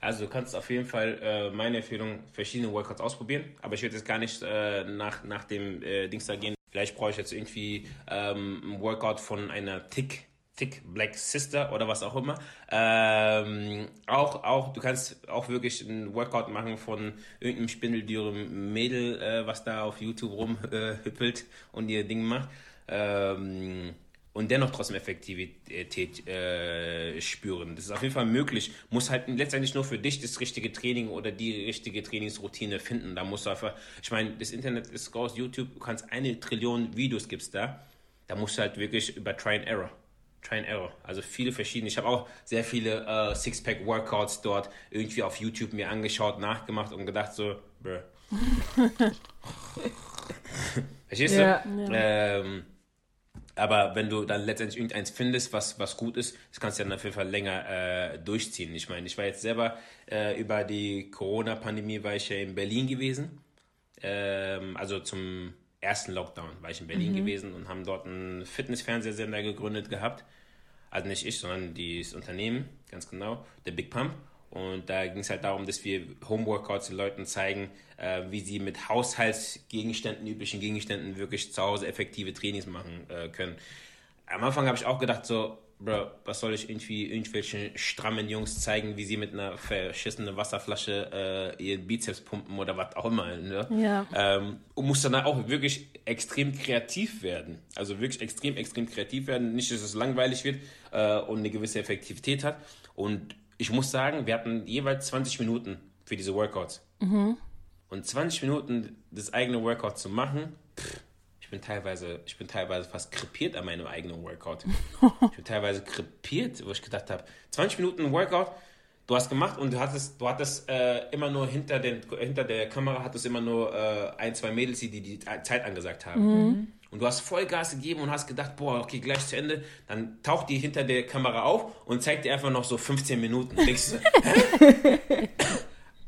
Also du kannst auf jeden Fall äh, meine Empfehlung verschiedene Workouts ausprobieren, aber ich würde jetzt gar nicht äh, nach, nach dem äh, Dings da gehen. Vielleicht brauche ich jetzt irgendwie ähm, ein Workout von einer Tick, Tick Black Sister oder was auch immer. Ähm, auch, auch, du kannst auch wirklich ein Workout machen von irgendeinem spindeldürren Mädel, äh, was da auf YouTube rumhüppelt und ihr Ding macht. Ähm, und dennoch trotzdem Effektivität äh, spüren. Das ist auf jeden Fall möglich. Muss halt letztendlich nur für dich das richtige Training oder die richtige Trainingsroutine finden. Da musst du einfach, ich meine, das Internet ist groß, YouTube, du kannst eine Trillion Videos gibt's da. Da musst du halt wirklich über Try and Error. Try and Error. Also viele verschiedene. Ich habe auch sehr viele äh, Sixpack-Workouts dort irgendwie auf YouTube mir angeschaut, nachgemacht und gedacht so, bruh. Verstehst Ja. du? Ähm, aber wenn du dann letztendlich irgendeins findest, was, was gut ist, das kannst du dann auf jeden Fall länger äh, durchziehen. Ich meine, ich war jetzt selber äh, über die Corona-Pandemie war ich ja in Berlin gewesen. Ähm, also zum ersten Lockdown war ich in Berlin gewesen und haben dort einen Fitness-Fernsehsender gegründet gehabt. Also nicht ich, sondern das Unternehmen, ganz genau, der Big Pump. Und da ging es halt darum, dass wir Homeworkouts den Leuten zeigen, äh, wie sie mit Haushaltsgegenständen, üblichen Gegenständen wirklich zu Hause effektive Trainings machen äh, können. Am Anfang habe ich auch gedacht, so, Bro, was soll ich irgendwie irgendwelchen strammen Jungs zeigen, wie sie mit einer verschissenen Wasserflasche äh, ihren Bizeps pumpen oder was auch immer. Ne? Ja. Ähm, und muss dann auch wirklich extrem kreativ werden. Also wirklich extrem, extrem kreativ werden. Nicht, dass es langweilig wird äh, und eine gewisse Effektivität hat. Und ich muss sagen, wir hatten jeweils 20 Minuten für diese Workouts. Und 20 Minuten das eigene Workout zu machen, pff, ich bin teilweise, ich bin teilweise fast krepiert an meinem eigenen Workout. ich bin teilweise krepiert, wo ich gedacht habe, 20 Minuten Workout, du hast gemacht und du hattest, du hattest äh, immer nur hinter, den, hinter der Kamera hattest immer nur äh, ein, zwei Mädels, die die Zeit angesagt haben. Mhm. Und du hast Vollgas gegeben und hast gedacht, boah, okay, gleich zu Ende. Dann taucht die hinter der Kamera auf und zeigt dir einfach noch so 15 Minuten. Denkst du, hä?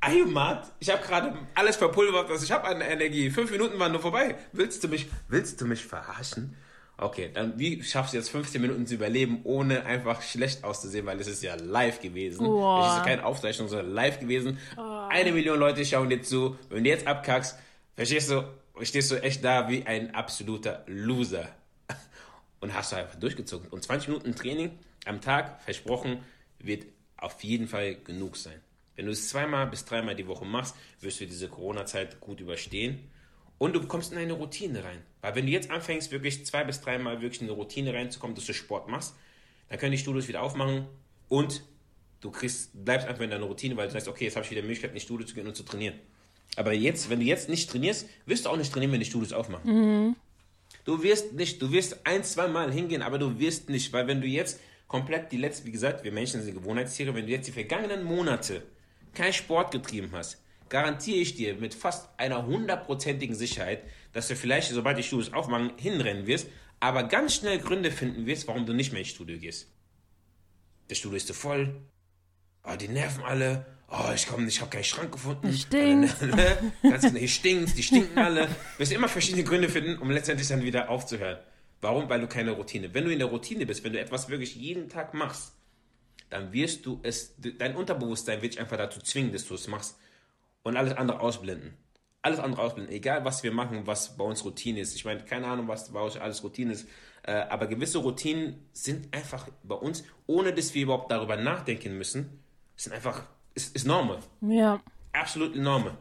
Heimat, ich habe gerade alles verpulvert, was ich habe an Energie. Fünf Minuten waren nur vorbei. Willst du mich, willst du mich verarschen? Okay, dann wie schaffst du jetzt 15 Minuten zu überleben, ohne einfach schlecht auszusehen, weil es ist ja live gewesen. Oh. Es ist keine Aufzeichnung, sondern live gewesen. Oh. Eine Million Leute schauen dir zu. Wenn du jetzt abkackst, verstehst du, stehst du echt da wie ein absoluter Loser. Und hast du einfach durchgezogen. Und 20 Minuten Training am Tag, versprochen, wird auf jeden Fall genug sein. Wenn du es zweimal bis dreimal die Woche machst, wirst du diese Corona-Zeit gut überstehen. Und du bekommst in eine Routine rein. Weil wenn du jetzt anfängst, wirklich zwei bis dreimal wirklich in eine Routine reinzukommen, dass du Sport machst, dann können die Studios wieder aufmachen und du kriegst, bleibst einfach in deiner Routine, weil du sagst, okay, jetzt habe ich wieder die Möglichkeit, in die Studio zu gehen und zu trainieren. Aber jetzt, wenn du jetzt nicht trainierst, wirst du auch nicht trainieren, wenn die Studios aufmachen. Mhm. Du wirst nicht, du wirst ein, zwei Mal hingehen, aber du wirst nicht, weil wenn du jetzt komplett die letzten, wie gesagt, wir Menschen sind Gewohnheitstiere, wenn du jetzt die vergangenen Monate keinen Sport getrieben hast, garantiere ich dir mit fast einer hundertprozentigen Sicherheit, dass du vielleicht, sobald die Studios aufmachen, hinrennen wirst, aber ganz schnell Gründe finden wirst, warum du nicht mehr ins Studio gehst. Das Studio ist zu voll, oh, die nerven alle, oh, ich komme, ich habe keinen Schrank gefunden. Es stinkt. Ne, ganz, hier stinkt, die stinken alle. Du wirst immer verschiedene Gründe finden, um letztendlich dann wieder aufzuhören. Warum? Weil du keine Routine. Wenn du in der Routine bist, wenn du etwas wirklich jeden Tag machst, dann wirst du es, dein Unterbewusstsein wird dich einfach dazu zwingen, dass du es machst und alles andere ausblenden. Alles andere ausblenden, egal was wir machen, was bei uns Routine ist. Ich meine, keine Ahnung, was bei euch alles Routine ist, äh, aber gewisse Routinen sind einfach bei uns, ohne dass wir überhaupt darüber nachdenken müssen, sind einfach, ist, ist Norme. Ja. Absolut Norme.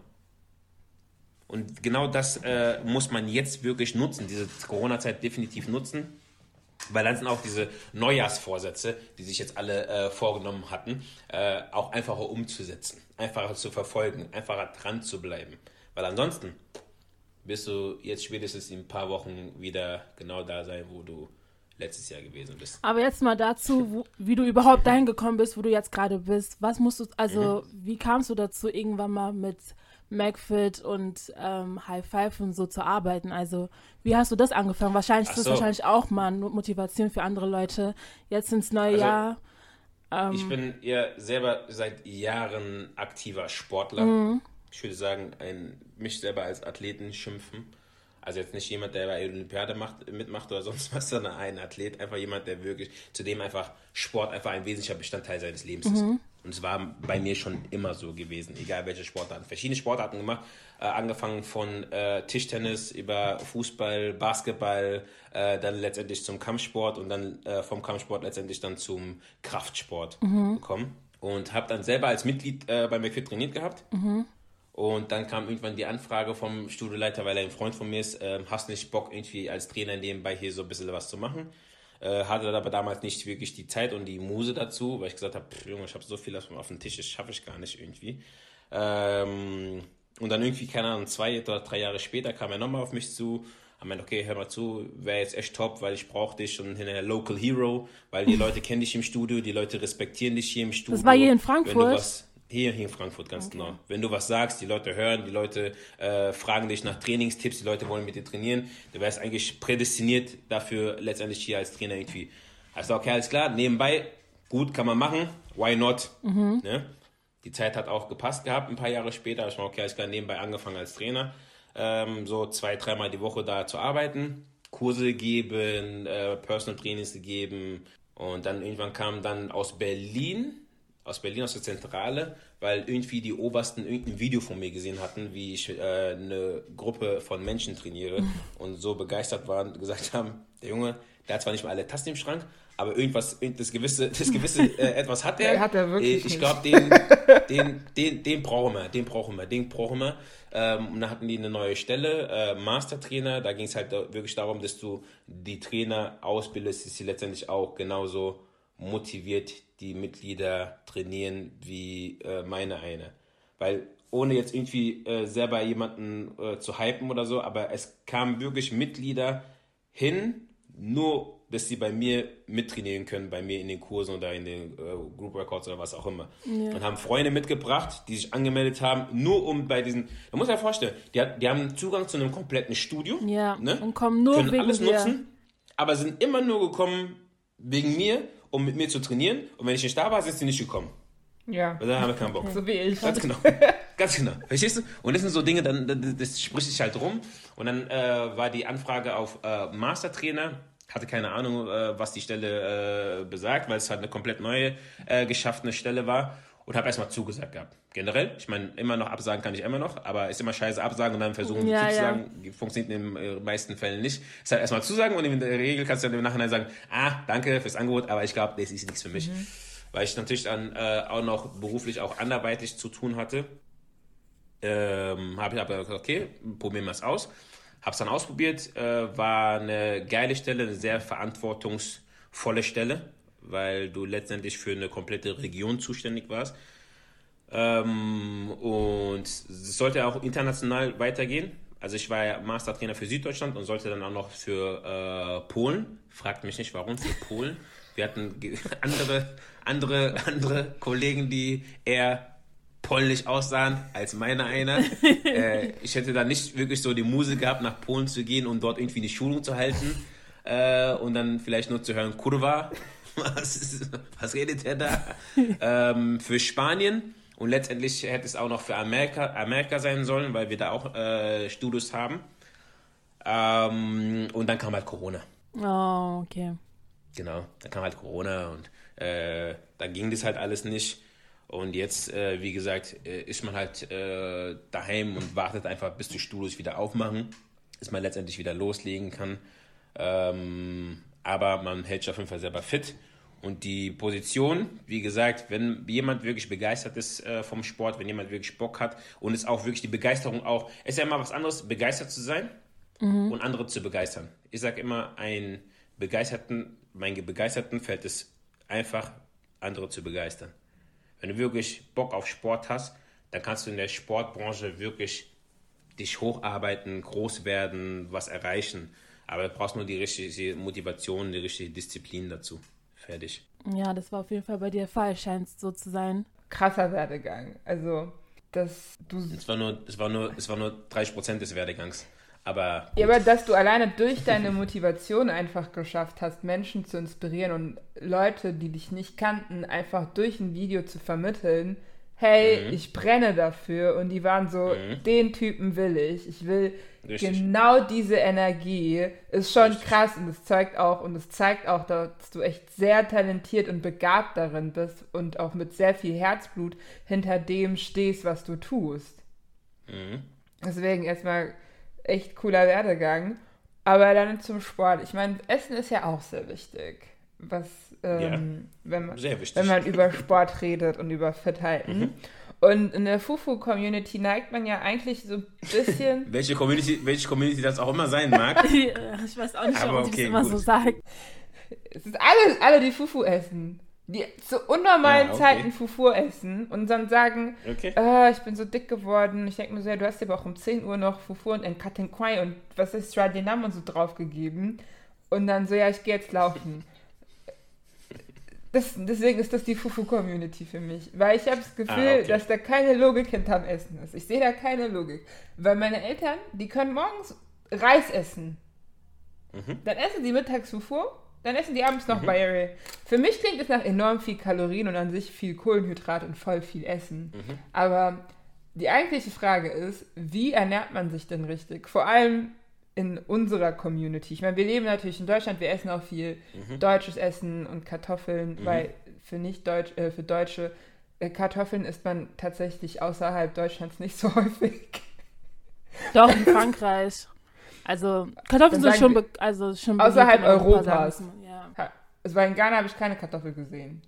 Und genau das äh, muss man jetzt wirklich nutzen, diese Corona-Zeit definitiv nutzen weil dann sind auch diese Neujahrsvorsätze, die sich jetzt alle äh, vorgenommen hatten, äh, auch einfacher umzusetzen, einfacher zu verfolgen, einfacher dran zu bleiben. Weil ansonsten wirst du jetzt spätestens in ein paar Wochen wieder genau da sein, wo du letztes Jahr gewesen bist. Aber jetzt mal dazu, wo, wie du überhaupt dahin gekommen bist, wo du jetzt gerade bist. Was musst du, also mhm. wie kamst du dazu, irgendwann mal mit McFit und ähm, High Five und so zu arbeiten. Also, wie hast du das angefangen? Wahrscheinlich ist das wahrscheinlich auch mal eine Motivation für andere Leute. Jetzt ins neue also, Jahr. Ähm, ich bin ja selber seit Jahren aktiver Sportler. Mhm. Ich würde sagen, ein, mich selber als Athleten schimpfen. Also jetzt nicht jemand, der bei Olympiade macht, mitmacht oder sonst was, sondern ein Athlet, einfach jemand, der wirklich, zu dem einfach Sport einfach ein wesentlicher Bestandteil seines Lebens mhm. ist. Und es war bei mir schon immer so gewesen, egal welche Sportarten. Verschiedene Sportarten gemacht, äh, angefangen von äh, Tischtennis über Fußball, Basketball, äh, dann letztendlich zum Kampfsport und dann äh, vom Kampfsport letztendlich dann zum Kraftsport mhm. gekommen. Und habe dann selber als Mitglied äh, bei McFit trainiert gehabt. Mhm. Und dann kam irgendwann die Anfrage vom Studioleiter, weil er ein Freund von mir ist, äh, hast nicht Bock irgendwie als Trainer nebenbei hier so ein bisschen was zu machen? Äh, hatte aber damals nicht wirklich die Zeit und die Muse dazu, weil ich gesagt habe, Junge, ich habe so viel auf dem Tisch, das schaffe ich gar nicht irgendwie. Ähm, und dann irgendwie, keine Ahnung, zwei oder drei Jahre später kam er nochmal auf mich zu haben meint, okay, hör mal zu, wäre jetzt echt top, weil ich brauche dich und hinterher Local Hero, weil die Leute kennen dich im Studio, die Leute respektieren dich hier im Studio. Das war hier in Frankfurt? Hier, hier in Frankfurt, ganz okay. genau. Wenn du was sagst, die Leute hören, die Leute äh, fragen dich nach Trainingstipps, die Leute wollen mit dir trainieren, du wärst eigentlich prädestiniert dafür, letztendlich hier als Trainer irgendwie. Also, okay, alles klar, nebenbei, gut, kann man machen, why not? Mhm. Ne? Die Zeit hat auch gepasst gehabt, ein paar Jahre später. Ich war okay, alles klar, nebenbei angefangen als Trainer, ähm, so zwei, dreimal die Woche da zu arbeiten, Kurse geben, äh, Personal Trainings gegeben. Und dann irgendwann kam dann aus Berlin aus Berlin, aus der Zentrale, weil irgendwie die Obersten irgendein Video von mir gesehen hatten, wie ich äh, eine Gruppe von Menschen trainiere und so begeistert waren, und gesagt haben, der Junge, der hat zwar nicht mal alle Tasten im Schrank, aber irgendwas, das gewisse, das gewisse äh, etwas hat er. hat er wirklich. Ich, glaube, den, den, den, den brauchen wir, den brauchen wir, den brauchen wir. Ähm, und dann hatten die eine neue Stelle, äh, Mastertrainer. Da ging es halt wirklich darum, dass du die Trainer ausbildest, dass sie letztendlich auch genauso motiviert die Mitglieder trainieren wie äh, meine eine. Weil ohne jetzt irgendwie äh, selber jemanden äh, zu hypen oder so, aber es kamen wirklich Mitglieder hin, nur dass sie bei mir mittrainieren können, bei mir in den Kursen oder in den äh, Group Records oder was auch immer. Ja. Und haben Freunde mitgebracht, die sich angemeldet haben, nur um bei diesen, da muss man vorstellen, die, die haben Zugang zu einem kompletten Studio. Ja, ne? und kommen nur können wegen alles dir. nutzen, aber sind immer nur gekommen wegen mir, um mit mir zu trainieren. Und wenn ich nicht da war, sind sie nicht gekommen. Ja. Weil dann haben wir keinen Bock. So wie ich. Ganz genau. Ganz genau. Verstehst du? Und das sind so Dinge, dann, das, spricht sich halt rum. Und dann äh, war die Anfrage auf äh, Mastertrainer. Hatte keine Ahnung, äh, was die Stelle äh, besagt, weil es halt eine komplett neue äh, geschaffene Stelle war. Und habe erstmal zugesagt gehabt. Generell, ich meine, immer noch absagen kann ich immer noch, aber ist immer scheiße absagen und dann versuchen ja, zuzusagen. Ja. Funktioniert in den äh, meisten Fällen nicht. Ist halt erstmal zusagen und in der Regel kannst du dann im Nachhinein sagen, ah, danke fürs Angebot, aber ich glaube, das ist nichts für mich. Mhm weil ich natürlich dann äh, auch noch beruflich auch anderweitig zu tun hatte. Ähm, habe ich aber gesagt, okay, probieren wir es aus. Habe es dann ausprobiert, äh, war eine geile Stelle, eine sehr verantwortungsvolle Stelle, weil du letztendlich für eine komplette Region zuständig warst. Ähm, und es sollte auch international weitergehen. Also ich war ja Mastertrainer für Süddeutschland und sollte dann auch noch für äh, Polen. Fragt mich nicht warum, für Polen. Wir hatten andere, andere, andere Kollegen, die eher polnisch aussahen als meine einer. äh, ich hätte da nicht wirklich so die Muse gehabt, nach Polen zu gehen und dort irgendwie eine Schulung zu halten äh, und dann vielleicht nur zu hören, Kurva, was, was redet er da? ähm, für Spanien und letztendlich hätte es auch noch für Amerika, Amerika sein sollen, weil wir da auch äh, Studios haben. Ähm, und dann kam halt Corona. Oh, okay. Genau, dann kam halt Corona und äh, dann ging das halt alles nicht. Und jetzt, äh, wie gesagt, äh, ist man halt äh, daheim und wartet einfach, bis die Studios wieder aufmachen, dass man letztendlich wieder loslegen kann. Ähm, aber man hält sich auf jeden Fall selber fit. Und die Position, wie gesagt, wenn jemand wirklich begeistert ist äh, vom Sport, wenn jemand wirklich Bock hat und es auch wirklich die Begeisterung auch, ist ja immer was anderes, begeistert zu sein mhm. und andere zu begeistern. Ich sage immer, ein begeisterten meinen Begeisterten fällt es einfach, andere zu begeistern. Wenn du wirklich Bock auf Sport hast, dann kannst du in der Sportbranche wirklich dich hocharbeiten, groß werden, was erreichen. Aber du brauchst nur die richtige Motivation, die richtige Disziplin dazu. Fertig. Ja, das war auf jeden Fall bei dir Fall, scheint es so zu sein. Krasser Werdegang. Also, dass du. Es war nur, es war nur, es war nur 30% des Werdegangs. Aber ja, aber dass du alleine durch deine Motivation einfach geschafft hast, Menschen zu inspirieren und Leute, die dich nicht kannten, einfach durch ein Video zu vermitteln, hey, mhm. ich brenne dafür. Und die waren so, mhm. den Typen will ich. Ich will Richtig. genau diese Energie. Ist schon Richtig. krass und es zeigt auch und es zeigt auch, dass du echt sehr talentiert und begabt darin bist und auch mit sehr viel Herzblut hinter dem stehst, was du tust. Mhm. Deswegen erstmal echt cooler Werdegang. Aber dann zum Sport. Ich meine, Essen ist ja auch sehr wichtig. Was, ähm, ja, wenn, man, wenn man über Sport redet und über Fithalten. Mhm. Und in der Fufu-Community neigt man ja eigentlich so ein bisschen. welche, Community, welche Community das auch immer sein mag. ich weiß auch nicht, warum okay, das immer gut. so sage. Es sind alle, alle, die Fufu essen die zu unnormalen ja, okay. Zeiten Fufu essen und dann sagen, okay. oh, ich bin so dick geworden. Ich denke mir so, ja, du hast dir aber auch um 10 Uhr noch Fufu und ein Cutting Kwai und was ist Radinam und so draufgegeben. Und dann so, ja, ich gehe jetzt laufen. Das, deswegen ist das die Fufu-Community für mich. Weil ich habe das Gefühl, ah, okay. dass da keine Logik hinterm Essen ist. Ich sehe da keine Logik. Weil meine Eltern, die können morgens Reis essen. Mhm. Dann essen sie mittags Fufu dann essen die abends noch mhm. Bayerl. Für mich klingt es nach enorm viel Kalorien und an sich viel Kohlenhydrat und voll viel Essen. Mhm. Aber die eigentliche Frage ist, wie ernährt man sich denn richtig? Vor allem in unserer Community. Ich meine, wir leben natürlich in Deutschland, wir essen auch viel mhm. deutsches Essen und Kartoffeln, mhm. weil für nicht Deutsch, äh, für Deutsche äh, Kartoffeln isst man tatsächlich außerhalb Deutschlands nicht so häufig. Doch, in Frankreich. Also Kartoffeln sind schon, wir, also schon außerhalb Europas. Ja. Also in Ghana habe ich keine Kartoffel gesehen.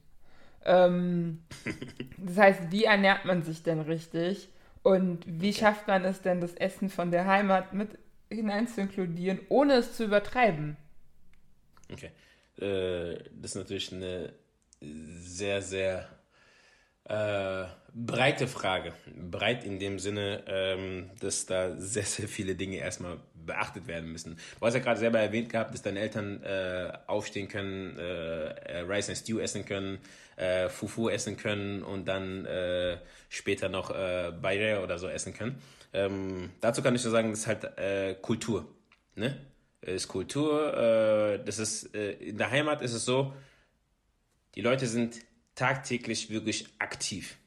Ähm, das heißt, wie ernährt man sich denn richtig? Und wie schafft man es denn, das Essen von der Heimat mit hinein zu inkludieren, ohne es zu übertreiben? Okay. Äh, das ist natürlich eine sehr, sehr äh, breite Frage. Breit in dem Sinne, ähm, dass da sehr, sehr viele Dinge erstmal beachtet werden müssen. Du hast ja gerade selber erwähnt gehabt, dass deine Eltern äh, aufstehen können, äh, Rice and Stew essen können, äh, Fufu essen können und dann äh, später noch äh, Bayre oder so essen können. Ähm, dazu kann ich nur sagen, das ist halt äh, Kultur. Ne? Ist Kultur. Äh, das ist, äh, in der Heimat ist es so, die Leute sind tagtäglich wirklich aktiv.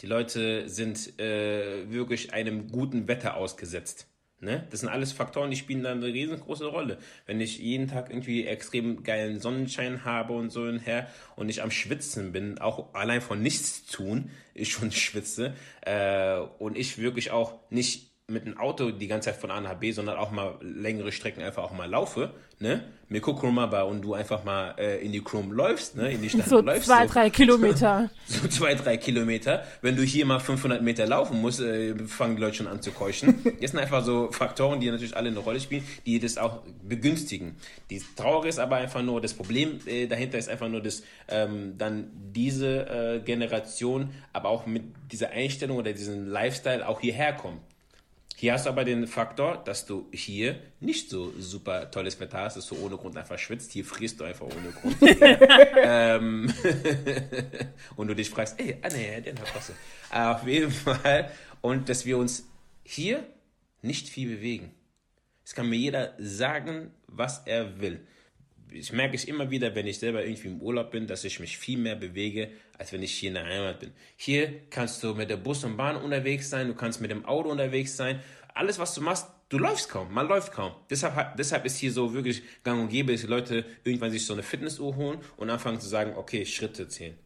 Die Leute sind äh, wirklich einem guten Wetter ausgesetzt. Ne? Das sind alles Faktoren, die spielen da eine riesengroße Rolle. Wenn ich jeden Tag irgendwie extrem geilen Sonnenschein habe und so her und ich am Schwitzen bin, auch allein von nichts tun, ich schon schwitze äh, und ich wirklich auch nicht mit dem Auto die ganze Zeit von A nach B, sondern auch mal längere Strecken einfach auch mal laufe, ne? Mir guck mal und du einfach mal äh, in die Chrome läufst, ne? In die Stadt so läufst. Zwei, so, drei Kilometer. So, so, zwei, drei Kilometer. Wenn du hier mal 500 Meter laufen musst, äh, fangen die Leute schon an zu keuchen. Das sind einfach so Faktoren, die natürlich alle eine Rolle spielen, die das auch begünstigen. Die Traurige ist aber einfach nur, das Problem äh, dahinter ist einfach nur, dass ähm, dann diese äh, Generation, aber auch mit dieser Einstellung oder diesem Lifestyle auch hierher kommt. Hier hast du aber den Faktor, dass du hier nicht so super tolles Wetter hast, dass du ohne Grund einfach schwitzt. Hier frierst du einfach ohne Grund. ähm, und du dich fragst, ey, ah nee, den hat Kosse. Auf jeden Fall. Und dass wir uns hier nicht viel bewegen. Es kann mir jeder sagen, was er will ich merke es immer wieder, wenn ich selber irgendwie im Urlaub bin, dass ich mich viel mehr bewege, als wenn ich hier in der Heimat bin. Hier kannst du mit der Bus und Bahn unterwegs sein, du kannst mit dem Auto unterwegs sein. Alles, was du machst, du läufst kaum, man läuft kaum. Deshalb, deshalb ist hier so wirklich gang und gäbe, dass die Leute irgendwann sich so eine Fitnessuhr holen und anfangen zu sagen, okay, Schritte zählen.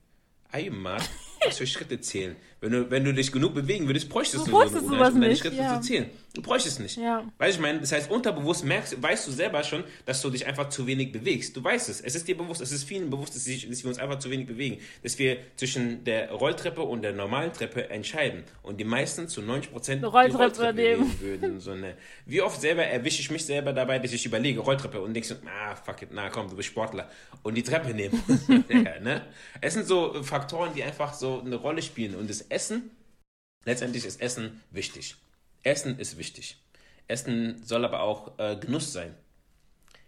Mann, was für Schritte zählen? Wenn du, wenn du dich genug bewegen würdest, bräuchtest du, du so eine um deine Schritte ja. zu zählen. Du bräuchtest es nicht. Ja. Weißt du, ich meine, das heißt, unterbewusst merkst, weißt du selber schon, dass du dich einfach zu wenig bewegst. Du weißt es. Es ist dir bewusst, es ist vielen bewusst, dass, ich, dass wir uns einfach zu wenig bewegen. Dass wir zwischen der Rolltreppe und der normalen Treppe entscheiden. Und die meisten zu 90 Prozent die Rolltreppe nehmen würden. So eine, wie oft selber erwische ich mich selber dabei, dass ich überlege, Rolltreppe und denkst, ah, fuck it, na komm, du bist Sportler. Und die Treppe nehmen. ja, ne? Es sind so Faktoren, die einfach so eine Rolle spielen. Und das Essen, letztendlich ist Essen wichtig. Essen ist wichtig. Essen soll aber auch äh, Genuss sein.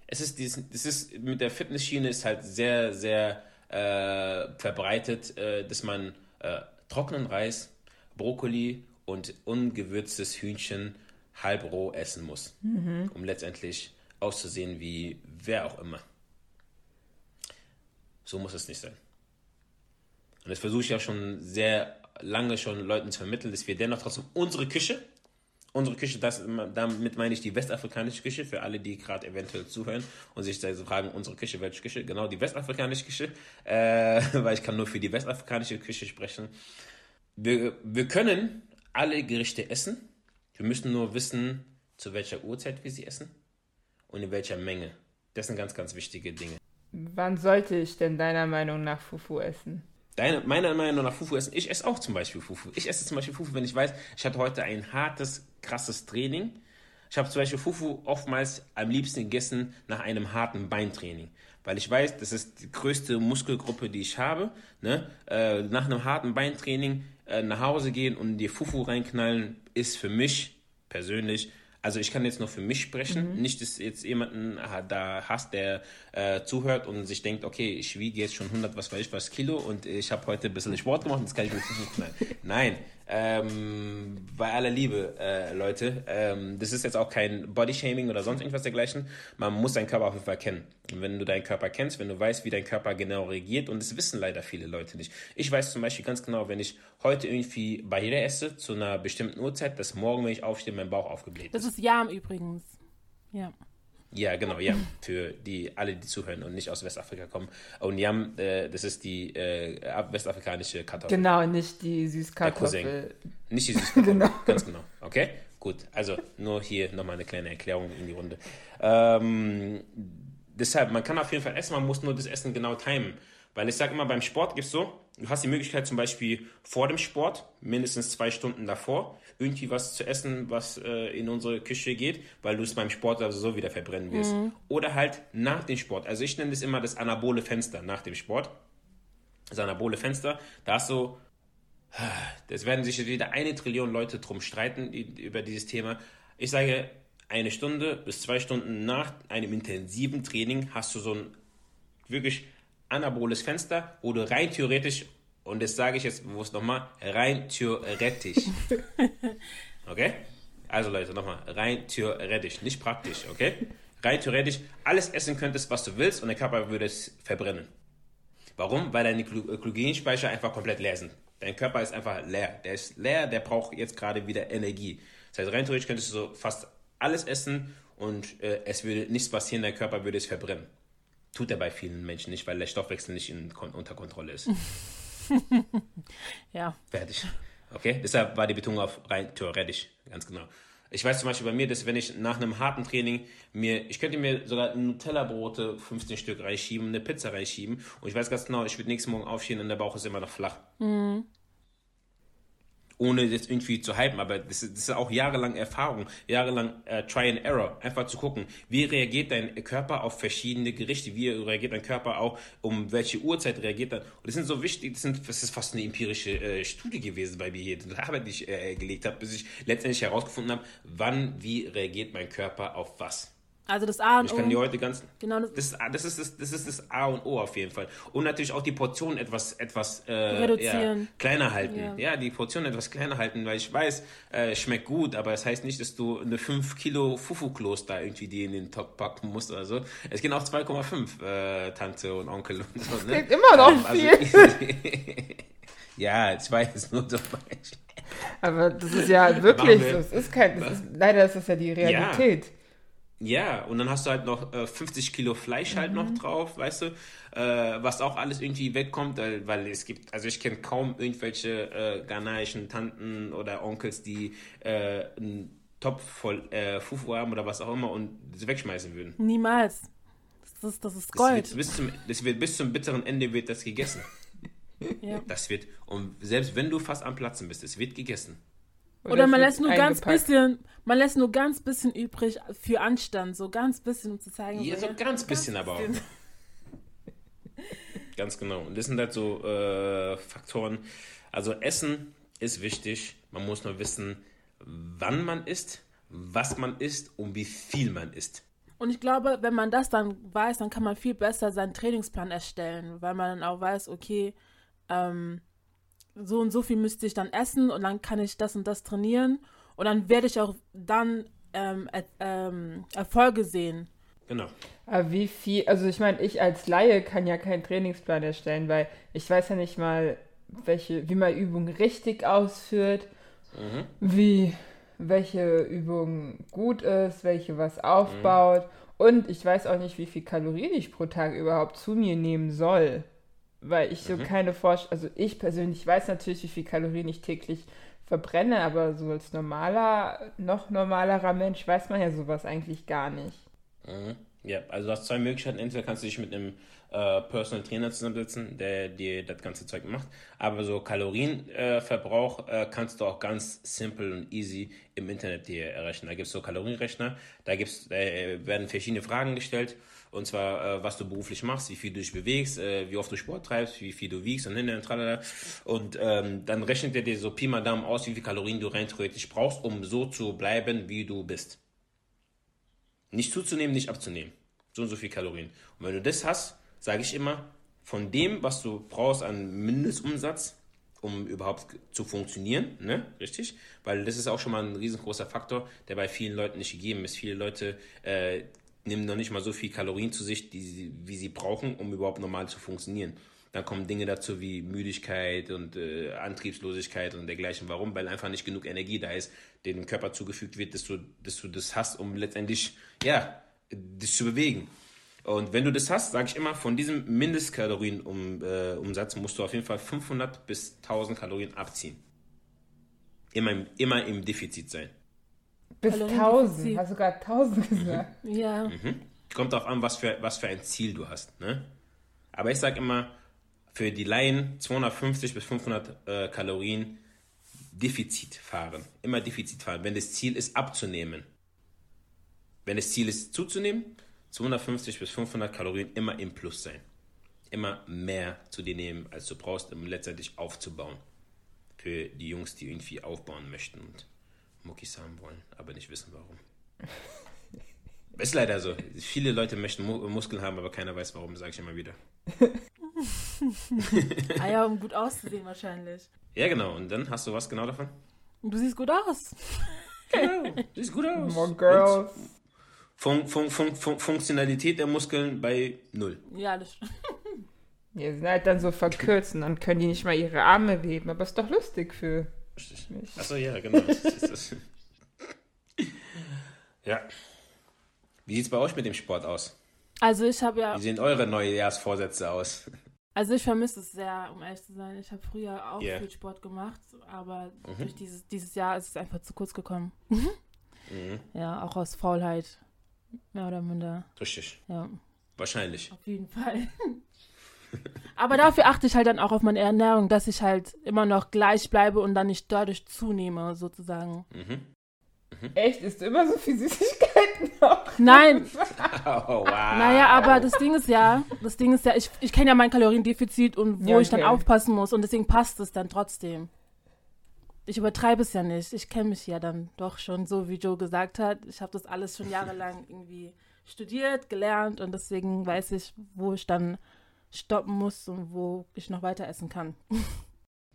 Es ist, dieses, das ist mit der Fitnessschiene ist halt sehr, sehr äh, verbreitet, äh, dass man äh, trockenen Reis, Brokkoli und ungewürztes Hühnchen halb roh essen muss, mhm. um letztendlich auszusehen wie wer auch immer. So muss es nicht sein. Und das versuche ich auch schon sehr lange schon Leuten zu vermitteln, dass wir dennoch trotzdem unsere Küche, unsere Küche, das, damit meine ich die westafrikanische Küche, für alle, die gerade eventuell zuhören und sich also fragen, unsere Küche, welche Küche? Genau, die westafrikanische Küche, äh, weil ich kann nur für die westafrikanische Küche sprechen. Wir, wir können alle Gerichte essen, wir müssen nur wissen, zu welcher Uhrzeit wir sie essen und in welcher Menge. Das sind ganz, ganz wichtige Dinge. Wann sollte ich denn deiner Meinung nach Fufu essen? Deine, meiner Meinung nach Fufu essen. Ich esse auch zum Beispiel Fufu. Ich esse zum Beispiel Fufu, wenn ich weiß, ich hatte heute ein hartes, krasses Training. Ich habe zum Beispiel Fufu oftmals am liebsten gegessen nach einem harten Beintraining. Weil ich weiß, das ist die größte Muskelgruppe, die ich habe. Ne? Äh, nach einem harten Beintraining äh, nach Hause gehen und dir Fufu reinknallen, ist für mich persönlich also ich kann jetzt nur für mich sprechen, mhm. nicht, dass jetzt jemanden da hast, der äh, zuhört und sich denkt, okay, ich wiege jetzt schon 100, was weiß ich, was Kilo und ich habe heute ein bisschen Sport gemacht, jetzt kann ich mir Fufu knallen. Nein, ähm, bei aller Liebe, äh, Leute, ähm, das ist jetzt auch kein Bodyshaming oder sonst irgendwas dergleichen. Man muss seinen Körper auf jeden Fall kennen. Und wenn du deinen Körper kennst, wenn du weißt, wie dein Körper genau reagiert, und das wissen leider viele Leute nicht. Ich weiß zum Beispiel ganz genau, wenn ich heute irgendwie Bahira esse zu einer bestimmten Uhrzeit, dass morgen, wenn ich aufstehe, mein Bauch aufgebläht ist. Das ist Jam übrigens. Ja. Ja, genau, Yam, für die alle, die zuhören und nicht aus Westafrika kommen. Und Yam, äh, das ist die äh, westafrikanische Kartoffel. Genau, nicht die Süßkartoffel. Nicht die Süßkartoffel, genau. ganz genau. Okay, gut. Also nur hier nochmal eine kleine Erklärung in die Runde. Ähm, deshalb, man kann auf jeden Fall essen, man muss nur das Essen genau timen. Weil ich sage immer, beim Sport gibt es so, du hast die Möglichkeit zum Beispiel vor dem Sport, mindestens zwei Stunden davor, irgendwie was zu essen, was äh, in unsere Küche geht, weil du es beim Sport also so wieder verbrennen wirst. Mhm. Oder halt nach dem Sport. Also ich nenne das immer das anabole Fenster nach dem Sport. Das anabole Fenster, da hast du, das werden sich wieder eine Trillion Leute drum streiten über dieses Thema. Ich sage, eine Stunde bis zwei Stunden nach einem intensiven Training hast du so ein wirklich anaboles Fenster, wo du rein theoretisch, und das sage ich jetzt bewusst nochmal, rein theoretisch. Okay? Also Leute, nochmal, rein theoretisch, nicht praktisch, okay? Rein theoretisch alles essen könntest, was du willst und der Körper würde es verbrennen. Warum? Weil deine Glykogenspeicher einfach komplett leer sind. Dein Körper ist einfach leer. Der ist leer, der braucht jetzt gerade wieder Energie. Das heißt, rein theoretisch könntest du so fast alles essen und äh, es würde nichts passieren, dein Körper würde es verbrennen. Tut er bei vielen Menschen nicht, weil der Stoffwechsel nicht in, unter Kontrolle ist. ja. Fertig. Okay? Deshalb war die Betonung auf rein theoretisch, ganz genau. Ich weiß zum Beispiel bei mir, dass wenn ich nach einem harten Training mir, ich könnte mir sogar Nutella-Brote 15 Stück reinschieben, eine Pizza reinschieben und ich weiß ganz genau, ich würde nächsten Morgen aufstehen und der Bauch ist immer noch flach. Mhm ohne jetzt irgendwie zu hypen, aber das ist, das ist auch jahrelang Erfahrung, jahrelang äh, Try and Error, einfach zu gucken, wie reagiert dein Körper auf verschiedene Gerichte, wie reagiert dein Körper auch, um welche Uhrzeit reagiert er. Und das sind so wichtig, das, sind, das ist fast eine empirische äh, Studie gewesen bei mir hier, die Arbeit, die ich äh, gelegt habe, bis ich letztendlich herausgefunden habe, wann, wie reagiert mein Körper auf was. Also das A und O. Ich kann die heute ganz. Genau das, das, das, ist das, das ist das A und O auf jeden Fall. Und natürlich auch die Portion etwas, etwas äh, reduzieren. Ja, kleiner halten. Ja. ja. die Portion etwas kleiner halten, weil ich weiß, äh, schmeckt gut, aber es das heißt nicht, dass du eine 5 Kilo Fufu-Klos da irgendwie die in den Top packen musst oder so. Es gehen auch 2,5 äh, Tante und Onkel und so. Ne? Klingt immer noch ähm, viel. Also, ja, zwei ist nur so Beispiel. Aber das ist ja wirklich so. Es ist kein, das ist, leider ist das ja die Realität. Ja. Ja, und dann hast du halt noch äh, 50 Kilo Fleisch halt mhm. noch drauf, weißt du, äh, was auch alles irgendwie wegkommt, weil, weil es gibt, also ich kenne kaum irgendwelche äh, ghanaischen Tanten oder Onkels, die äh, einen Topf voll äh, Fufu haben oder was auch immer und sie wegschmeißen würden. Niemals. Das ist, das ist Gold. Das wird, bis zum, das wird bis zum bitteren Ende wird das gegessen. ja. Das wird, und selbst wenn du fast am Platzen bist, es wird gegessen. Oder, Oder man lässt nur eingepackt. ganz bisschen, man lässt nur ganz bisschen übrig für Anstand, so ganz bisschen, um zu zeigen. Ja, so, ganz, ganz bisschen aber auch. ganz genau. Und das sind halt so äh, Faktoren. Also Essen ist wichtig. Man muss nur wissen, wann man isst, was man isst und wie viel man isst. Und ich glaube, wenn man das dann weiß, dann kann man viel besser seinen Trainingsplan erstellen, weil man dann auch weiß, okay, ähm, so und so viel müsste ich dann essen und dann kann ich das und das trainieren und dann werde ich auch dann ähm, äh, ähm, Erfolge sehen. Genau. Aber wie viel, also ich meine, ich als Laie kann ja keinen Trainingsplan erstellen, weil ich weiß ja nicht mal, welche, wie man Übungen richtig ausführt, mhm. wie welche Übung gut ist, welche was aufbaut. Mhm. Und ich weiß auch nicht, wie viel Kalorien ich pro Tag überhaupt zu mir nehmen soll weil ich so mhm. keine Vorstellung, also ich persönlich weiß natürlich, wie viel Kalorien ich täglich verbrenne, aber so als normaler, noch normalerer Mensch weiß man ja sowas eigentlich gar nicht. Mhm. Ja, also du hast zwei Möglichkeiten. Entweder kannst du dich mit einem äh, Personal Trainer zusammensetzen, der dir das ganze Zeug macht. Aber so Kalorienverbrauch äh, äh, kannst du auch ganz simpel und easy im Internet dir errechnen. Da gibt es so Kalorienrechner, da, gibt's, da werden verschiedene Fragen gestellt und zwar, äh, was du beruflich machst, wie viel du dich bewegst, äh, wie oft du Sport treibst, wie viel du wiegst und hin und tralala. Und ähm, dann rechnet er dir so Pi mal Daumen aus, wie viel Kalorien du rein theoretisch brauchst, um so zu bleiben, wie du bist. Nicht zuzunehmen, nicht abzunehmen. So und so viel Kalorien. Und wenn du das hast, sage ich immer, von dem, was du brauchst an Mindestumsatz, um überhaupt zu funktionieren, ne? Richtig? Weil das ist auch schon mal ein riesengroßer Faktor, der bei vielen Leuten nicht gegeben ist. Viele Leute äh, nehmen noch nicht mal so viel Kalorien zu sich, die, wie sie brauchen, um überhaupt normal zu funktionieren. Dann kommen Dinge dazu wie Müdigkeit und äh, Antriebslosigkeit und dergleichen. Warum? Weil einfach nicht genug Energie da ist, dem Körper zugefügt wird, dass du, dass du das hast, um letztendlich, ja, dich zu bewegen. Und wenn du das hast, sage ich immer, von diesem Mindestkalorienumsatz äh, musst du auf jeden Fall 500 bis 1000 Kalorien abziehen. Immer, immer im Defizit sein. Bis 1000, hast du gerade 1000 gesagt. Mhm. Ja. Mhm. Kommt auch an, was für, was für ein Ziel du hast. Ne? Aber ich sage immer, für die Laien 250 bis 500 äh, Kalorien Defizit fahren. Immer Defizit fahren, wenn das Ziel ist abzunehmen. Wenn das Ziel ist zuzunehmen, 250 bis 500 Kalorien immer im Plus sein. Immer mehr zu dir nehmen, als du brauchst, um letztendlich aufzubauen. Für die Jungs, die irgendwie aufbauen möchten und Muckis haben wollen, aber nicht wissen warum. Ist leider so. Viele Leute möchten Mu Muskeln haben, aber keiner weiß warum, sage ich immer wieder. ah ja, um gut auszusehen wahrscheinlich. Ja, genau. Und dann hast du was genau davon? Du siehst gut aus. Genau, siehst gut aus. More girls. Fun Fun Fun Fun Funktionalität der Muskeln bei null. Ja, das Ja, sind halt dann so verkürzt und dann können die nicht mal ihre Arme heben, aber ist doch lustig für mich. Achso, ja, genau. Das ist das. ja. Wie sieht's bei euch mit dem Sport aus? Also ich habe ja, Wie sehen eure Neujahrsvorsätze aus? Also ich vermisse es sehr, um ehrlich zu sein. Ich habe früher auch Ja. viel Sport gemacht, aber Mhm. durch dieses, dieses Jahr ist es einfach zu kurz gekommen. Mhm. Ja, auch aus Faulheit. Mehr oder minder. Richtig. Ja, Wahrscheinlich. auf jeden Fall. aber dafür achte ich halt dann auch auf meine Ernährung, dass ich halt immer noch gleich bleibe und dann nicht dadurch zunehme, sozusagen. Mhm. Echt? Isst du immer so viel Süßigkeiten noch? Nein, Oh, wow. Naja, aber das Ding ist ja, das Ding ist ja, ich, ich kenne ja mein Kaloriendefizit und wo Ja, ich dann okay. aufpassen muss und deswegen passt es dann trotzdem. Ich übertreibe es ja nicht. Ich kenne mich ja dann doch schon so, wie Joe gesagt hat. Ich habe das alles schon jahrelang irgendwie studiert, gelernt und deswegen weiß ich, wo ich dann stoppen muss und wo ich noch weiter essen kann.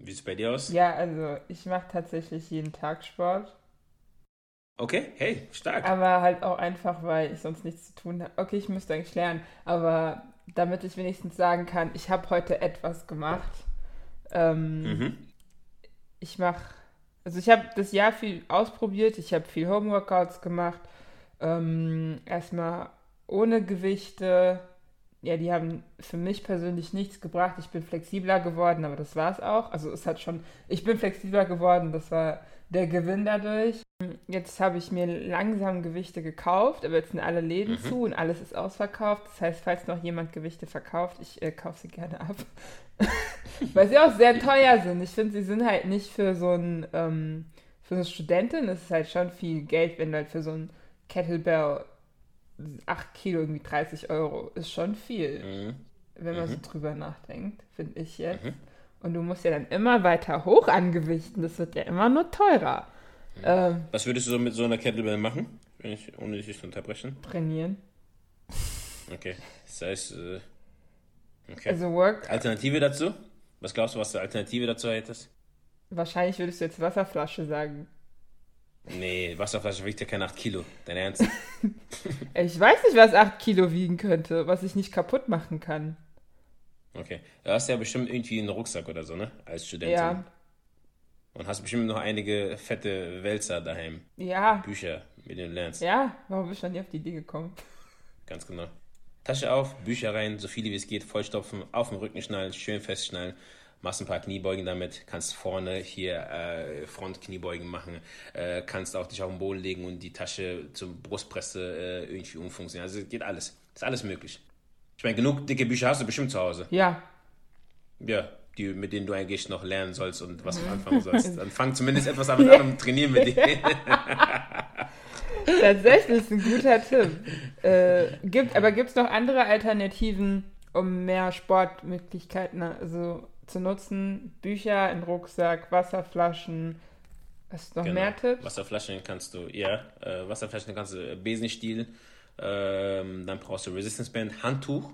Wie sieht's bei dir aus? Ja, also ich mache tatsächlich jeden Tag Sport. Okay, hey, stark. Aber halt auch einfach, weil ich sonst nichts zu tun habe. Okay, ich müsste eigentlich lernen, aber damit ich wenigstens sagen kann, ich habe heute etwas gemacht. Ähm, Mhm. Ich mache, also ich habe das Jahr viel ausprobiert, ich habe viel Homeworkouts gemacht. Ähm, erstmal ohne Gewichte. Ja, die haben für mich persönlich nichts gebracht. Ich bin flexibler geworden, aber das war es auch. Also es hat schon, ich bin flexibler geworden, das war der Gewinn dadurch. Jetzt habe ich mir langsam Gewichte gekauft, aber jetzt sind alle Läden Mhm. zu und alles ist ausverkauft. Das heißt, falls noch jemand Gewichte verkauft, ich äh, kaufe sie gerne ab. Weil sie auch sehr teuer sind. Ich finde, sie sind halt nicht für so ein, ähm, für so eine Studentin, das ist halt schon viel Geld, wenn du halt für so ein Kettlebell 8 Kilo irgendwie 30 Euro ist schon viel, Mhm. wenn man Mhm. so drüber nachdenkt, finde ich jetzt. Mhm. Und du musst ja dann immer weiter hoch angewichten, das wird ja immer nur teurer. Ähm, Was würdest du so mit so einer Kettlebell machen? Wenn ich, ohne dich zu unterbrechen? trainieren. Okay. Das heißt, äh, okay. Also Work, Alternative dazu? Was glaubst du, was die Alternative dazu hättest? wahrscheinlich würdest du jetzt Wasserflasche sagen. Nee, Wasserflasche wiegt ja keine 8 Kilo. Dein Ernst? Ich weiß nicht, was 8 Kilo wiegen könnte, was ich nicht kaputt machen kann. Okay. Du hast ja bestimmt irgendwie einen Rucksack oder so, ne? Als Studentin. Ja, Und hast bestimmt noch einige fette Wälzer daheim. ja, Bücher, mit denen du lernst. ja, warum bist du noch nie auf die Idee gekommen? Ganz genau. Tasche auf, Bücher rein, so viele wie es geht, vollstopfen, auf den Rücken schnallen, schön festschnallen. Machst ein paar Kniebeugen damit, kannst vorne hier äh, Frontkniebeugen machen, äh, kannst auch dich auf den Boden legen und die Tasche zur Brustpresse äh, irgendwie umfunktionieren. Also geht alles. Ist alles möglich. Ich meine, genug dicke Bücher hast du bestimmt zu Hause. Ja, Ja, die, mit denen du eigentlich noch lernen sollst und was du anfangen sollst. Dann fang zumindest etwas an und trainieren mit denen. tatsächlich ist ein guter Tipp. Äh, gibt, aber gibt es noch andere Alternativen, um mehr Sportmöglichkeiten also, zu nutzen? Bücher, ein Rucksack, Wasserflaschen. Hast du noch Genau. mehr Tipps? Wasserflaschen kannst du, ja, äh, Wasserflaschen kannst du, äh, Besenstiel, ähm, dann brauchst du Resistance Band, Handtuch,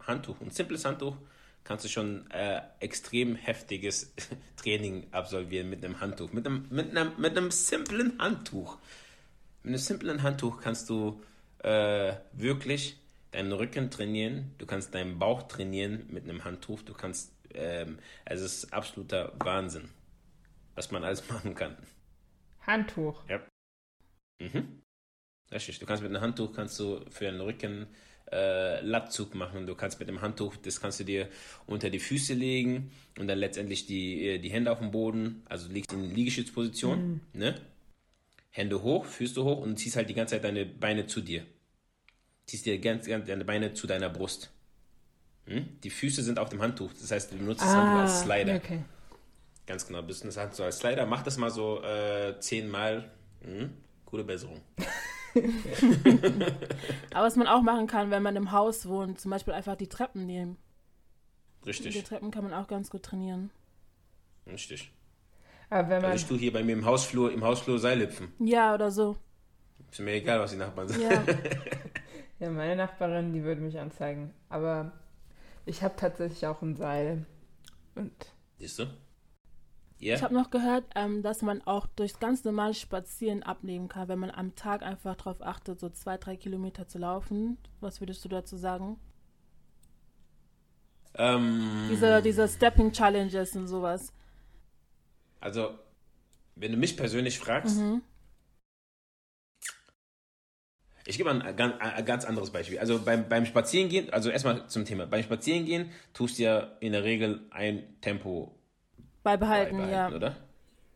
Handtuch, ein simples Handtuch, kannst du schon äh, extrem heftiges Training absolvieren mit einem Handtuch, mit einem, mit einem, mit einem simplen Handtuch. Mit einem simplen Handtuch kannst du äh, wirklich deinen Rücken trainieren, du kannst deinen Bauch trainieren mit einem Handtuch, du kannst, ähm, also es ist absoluter Wahnsinn, was man alles machen kann. Handtuch. Mhm. Richtig. Du kannst mit einem Handtuch kannst du für den Rücken äh, Latzug machen. Du kannst mit dem Handtuch, das kannst du dir unter die Füße legen und dann letztendlich die, äh, die Hände auf dem Boden, also du liegst in Liegestützposition, ne? Hände hoch, Füße hoch und ziehst halt die ganze Zeit deine Beine zu dir. Ziehst dir ganz, ganz deine Beine zu deiner Brust. Hm? Die Füße sind auf dem Handtuch. Das heißt, du benutzt das Handtuch als Slider. Ah, okay. Ganz genau, bist das Handtuch als Slider. Mach das mal so äh, zehnmal. Hm? Gute Besserung. Aber was man auch machen kann, wenn man im Haus wohnt, zum Beispiel einfach die Treppen nehmen. Die Richtig, Treppen kann man auch ganz gut trainieren. richtig. Aber wenn man, Also ich tue hier bei mir im Hausflur, im Hausflur Seil hüpfen. Ja, oder so. Ist mir egal, was die Nachbarn sagen. Ja. Ja, meine Nachbarin, die würde mich anzeigen. Aber ich habe tatsächlich auch ein Seil. Und Siehst du? Ja. Ich habe noch gehört, ähm, dass man auch durchs ganz normale Spazieren abnehmen kann, wenn man am Tag einfach darauf achtet, so zwei, drei Kilometer zu laufen. Was würdest du dazu sagen? Ähm, Diese, diese Stepping Challenges und sowas. Also, wenn du mich persönlich fragst, Mhm. ich gebe mal ein, ganz- ein ganz anderes Beispiel. Also beim, beim Spazierengehen, also erstmal zum Thema. Beim Spazierengehen tust du ja in der Regel ein Tempo Beibehalten, beibehalten, ja. oder?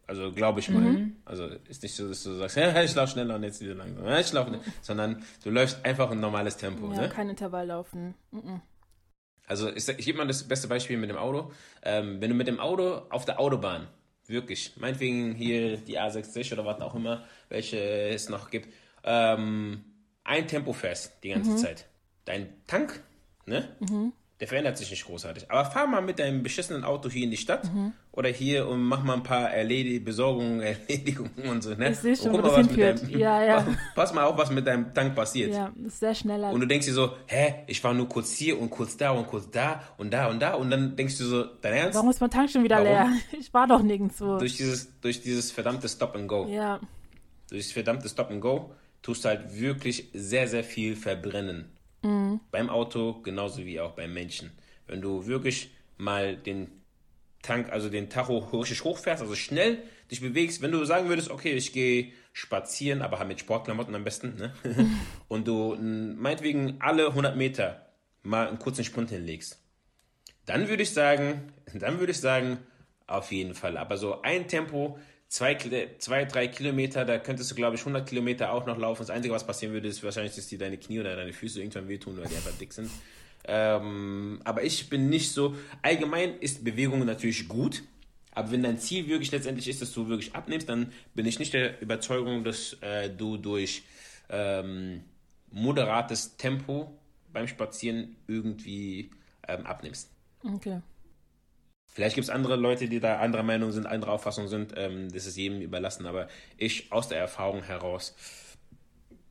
Also glaube ich mal. Also ist nicht so, dass du sagst, ja, ich laufe schneller und jetzt wieder langsam. Ja, ich laufe nicht. Sondern du läufst einfach ein normales Tempo. Ja, ne? kein Intervall laufen. Mhm. Also ich, ich gebe mal das beste Beispiel mit dem Auto. Ähm, wenn du mit dem Auto auf der Autobahn, wirklich, meinetwegen hier die A60 oder was auch immer, welche es noch gibt, ähm, ein Tempo fährst die ganze Zeit. Dein Tank, ne? Der verändert sich nicht großartig. Aber fahr mal mit deinem beschissenen Auto hier in die Stadt oder hier und mach mal ein paar Erledi Besorgungen, Erledigungen und so, ne? Ich sehe schon, Und guck das mal, was mit hinführt. Ja, ja. Pass, pass mal auf, was mit deinem Tank passiert. Ja, ist sehr schneller. Und du denkst dir so, hä, ich war nur kurz hier und kurz da und kurz da und da und da und dann denkst du so, dein Ernst? Warum ist mein Tank schon wieder Warum? leer? Ich war doch nirgendwo. Durch dieses, durch dieses verdammte Stop and Go. ja, Durch dieses verdammte Stop and Go tust du halt wirklich sehr, sehr viel verbrennen. Beim Auto genauso wie auch beim Menschen. Wenn du wirklich mal den Tank, also den Tacho richtig hochfährst, also schnell dich bewegst, wenn du sagen würdest, okay, ich gehe spazieren, aber halt mit Sportklamotten am besten, ne? und du meinetwegen alle 100 Meter mal einen kurzen Sprint hinlegst, dann würde ich sagen, dann würde ich sagen, auf jeden Fall. Aber so ein Tempo, zwei, zwei drei Kilometer, da könntest du, glaube ich, 100 Kilometer auch noch laufen. Das Einzige, was passieren würde, ist wahrscheinlich, dass dir deine Knie oder deine Füße irgendwann wehtun, weil die einfach dick sind. Ähm, aber ich bin nicht so. Allgemein ist Bewegung natürlich gut. Aber wenn dein Ziel wirklich letztendlich ist, dass du wirklich abnimmst, dann bin ich nicht der Überzeugung, dass äh, du durch ähm, moderates Tempo beim Spazieren irgendwie ähm, abnimmst. okay. Vielleicht gibt es andere Leute, die da anderer Meinung sind, anderer Auffassung sind. Ähm, das ist jedem überlassen. Aber ich aus der Erfahrung heraus.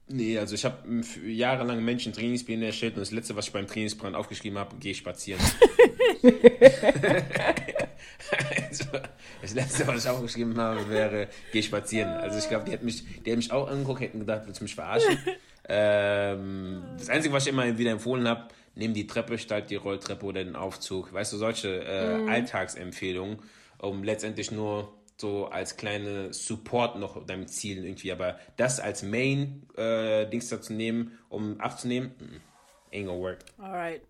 Nee, also ich habe jahrelang Menschen Trainingspläne erstellt und das letzte, was ich beim Trainingsplan aufgeschrieben habe, gehe spazieren. also, das letzte, was ich aufgeschrieben habe, wäre, geh spazieren. Also ich glaube, die hätten mich, die hätten mich auch angeguckt, hätten gedacht, willst du mich verarschen? ähm, das Einzige, was ich immer wieder empfohlen habe, nimm die Treppe, stalt die Rolltreppe oder den Aufzug. Weißt du, solche äh, Alltagsempfehlungen, um letztendlich nur so als kleine Support noch deinem Ziel irgendwie, aber das als Main äh, Dings da zu nehmen, um abzunehmen, mm, ain't gonna work. Alright.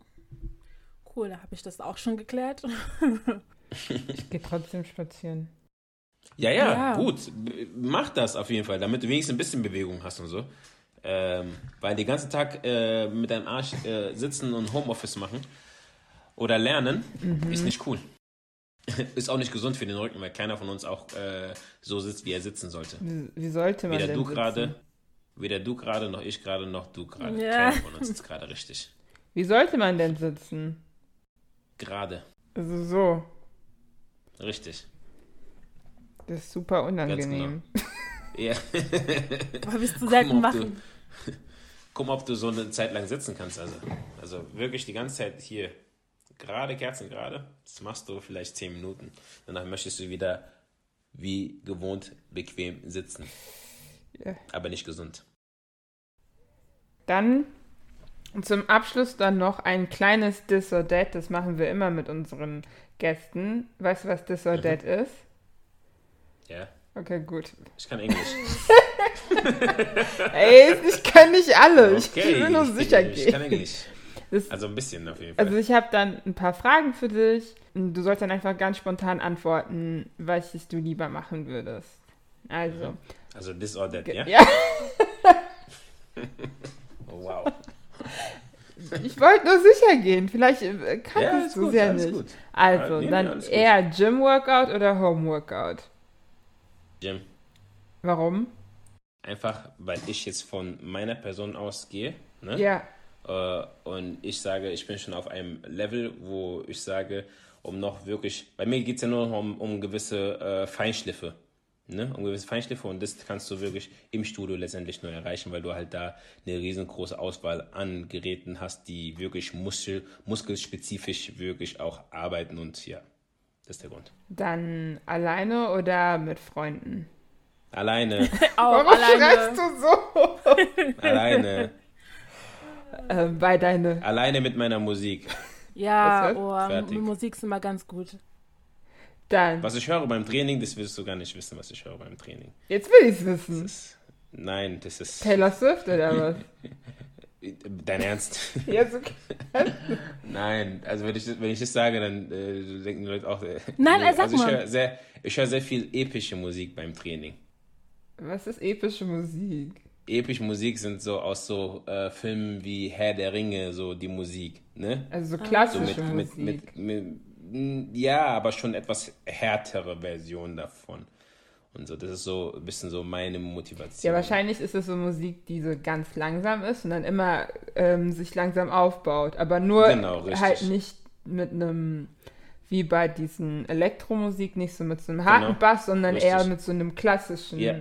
Cool, da habe ich das auch schon geklärt. ich gehe trotzdem spazieren. Ja, ja, Ja. gut. Mach das auf jeden Fall, damit du wenigstens ein bisschen Bewegung hast und so. Ähm, weil den ganzen Tag äh, mit deinem Arsch äh, sitzen und Homeoffice machen oder lernen ist nicht cool. ist auch nicht gesund für den Rücken, weil keiner von uns auch äh, so sitzt, wie er sitzen sollte. Wie, wie sollte man Weder denn du sitzen? gerade, weder du gerade, noch ich gerade, noch du gerade. Ja. Keiner von uns sitzt gerade richtig. Wie sollte man denn sitzen? Gerade. Also so. Richtig. Das ist super unangenehm. Ja. Aber bist du selten machen. Guck mal, ob du so eine Zeit lang sitzen kannst. Also, also wirklich die ganze Zeit hier gerade, Kerzen gerade. Das machst du vielleicht 10 Minuten. Danach möchtest du wieder wie gewohnt bequem sitzen. Ja. Aber nicht gesund. Dann zum Abschluss dann noch ein kleines This or That. Das machen wir immer mit unseren Gästen. Weißt du, was This or Mhm. That ist? Ja, Okay, gut. ich kann Englisch. Ey, ich kann nicht alle. Ich Okay, will nur ich, sicher ich, ich kann gehen. Englisch. Das, Also ein bisschen auf jeden Fall. also ich habe dann ein paar Fragen für dich. Du sollst dann einfach ganz spontan antworten, welches du lieber machen würdest. Also, Also this or that, ja? ja, Oh, wow. ich wollte nur sicher gehen. Vielleicht äh, Ja, kannst du es ja nicht. gut. Also, Ja, nee, dann eher Gym-Workout oder Home-Workout? Jim, Warum? einfach weil ich jetzt von meiner Person ausgehe, ne? Ja, Äh, und ich sage, ich bin schon auf einem Level, wo ich sage, um noch wirklich, bei mir geht es ja nur noch um, um gewisse äh, Feinschliffe. Ne? Um gewisse Feinschliffe und das kannst du wirklich im Studio letztendlich nur erreichen, weil du halt da eine riesengroße Auswahl an Geräten hast, die wirklich muskel, muskelspezifisch wirklich auch arbeiten und ja, das ist der Grund. Dann alleine oder mit Freunden? Alleine. Auch Warum alleine. schreist du so? alleine. äh, bei deine. Alleine mit meiner Musik. Ja, oh, Musik ist immer ganz gut. Dann. Was ich höre beim Training, das willst du gar nicht wissen, was ich höre beim Training. Jetzt will ich es wissen. Das, nein, das ist Taylor Swift oder was? dein Ernst. Jetzt okay. Nein, also wenn ich, das- wenn ich das sage, dann äh, denken die Leute auch. Äh, Nein, sag also ich mal. höre sehr, ich höre sehr viel epische Musik beim Training. Was ist epische Musik? Epische Musik sind so aus so äh, Filmen wie Herr der Ringe, so die Musik, ne? Also so So klassische mit, mit, Musik. mit, mit, ja, aber schon etwas härtere Version davon. Und so, das ist so ein bisschen so meine Motivation. ja, wahrscheinlich ist es so Musik, die so ganz langsam ist und dann immer ähm, sich langsam aufbaut. Aber nur Genau, halt nicht mit einem, wie bei diesen Elektromusik, nicht so mit so einem harten Genau. Bass, sondern Richtig. eher mit so einem klassischen. Ja.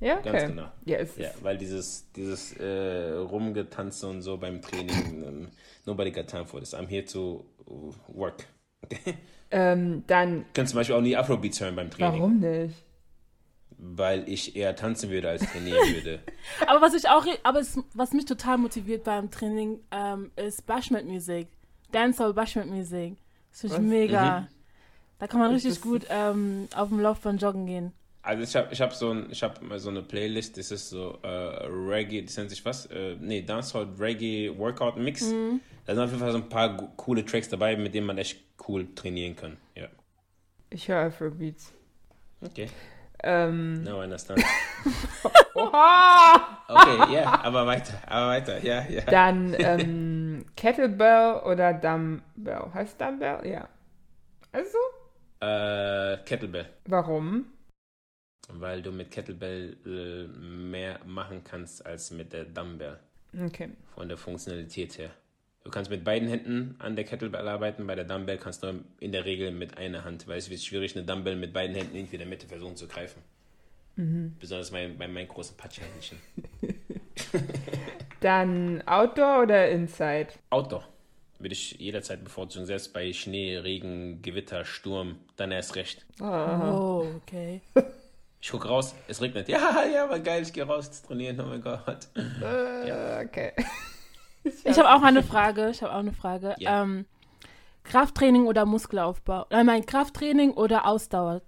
Ja, okay. Ganz genau. Ja, Ja, weil dieses, dieses äh, Rumgetanze und so beim Training, ähm, nobody got time for this. I'm here to work. ähm, dann, Kannst zum Beispiel auch nie Afrobeats hören beim Training, warum nicht? Weil ich eher tanzen würde als trainieren würde. Aber was ich auch, aber es, was mich total motiviert beim Training, ähm, ist Bashment-Musik. Dancehall Bashment-Musik. Das finde ich Was? mega. Da kann man Ist richtig das- gut ähm, auf dem Laufbahn joggen gehen. Also ich habe ich hab so, ein, ich hab mal so eine Playlist, das ist so äh, Reggae, das nennt sich was? Äh, nee, Dancehall Reggae Workout Mix. Da sind auf jeden Fall so ein paar coole Tracks dabei, mit denen man echt cool trainieren kann. Ja. Ich höre Afrobeats. Okay, Ähm, now I understand. oha! Okay, ja, aber weiter, aber weiter, ja, ja. Dann ähm, Kettlebell oder Dumbbell. Heißt Dumbbell? Ja. Also, Äh, Kettlebell. warum? Weil du mit Kettlebell äh, mehr machen kannst als mit der Dumbbell. Okay. Von der Funktionalität her. Du kannst mit beiden Händen an der Kettlebell arbeiten, bei der Dumbbell kannst du in der Regel mit einer Hand, weil es wird schwierig, eine Dumbbell mit beiden Händen irgendwie in der Mitte versuchen zu greifen. Besonders bei, bei meinen großen Patschhändchen. Dann Outdoor oder Inside? Outdoor würde ich jederzeit bevorzugen, selbst bei Schnee, Regen, Gewitter, Sturm, dann erst recht. Oh, okay. Ich gucke raus, es regnet. Ja, ja, war geil, ich gehe raus trainieren, oh mein Gott. Äh, okay. Ich habe auch eine Frage. Ich habe auch eine Frage. Ja. Ähm, Krafttraining oder Muskelaufbau? Nein, mein Krafttraining oder Ausdauer?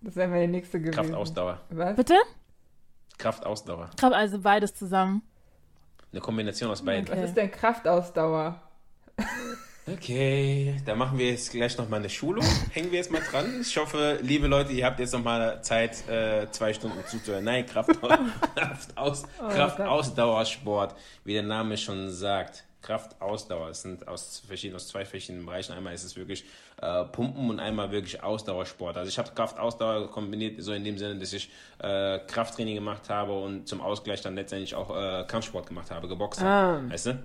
Das wäre meine nächste gewesen. Kraftausdauer. Was? Bitte? Kraftausdauer. Kraft, also beides zusammen. Eine Kombination aus beiden. Was ist denn Kraftausdauer? Okay, da machen wir jetzt gleich nochmal eine Schulung. Hängen wir jetzt mal dran. Ich hoffe, liebe Leute, ihr habt jetzt nochmal Zeit, äh, zwei Stunden zuzuhören. Nein, Kraft, Kraftaus, Kraftausdauersport, wie der Name schon sagt. Kraftausdauer. Es sind aus verschiedenen, aus zwei verschiedenen Bereichen. Einmal ist es wirklich äh, Pumpen und einmal wirklich Ausdauersport. Also ich habe Kraftausdauer kombiniert, so in dem Sinne, dass ich äh, Krafttraining gemacht habe und zum Ausgleich dann letztendlich auch äh, Kampfsport gemacht habe, geboxt habe. Ah. Weißt du?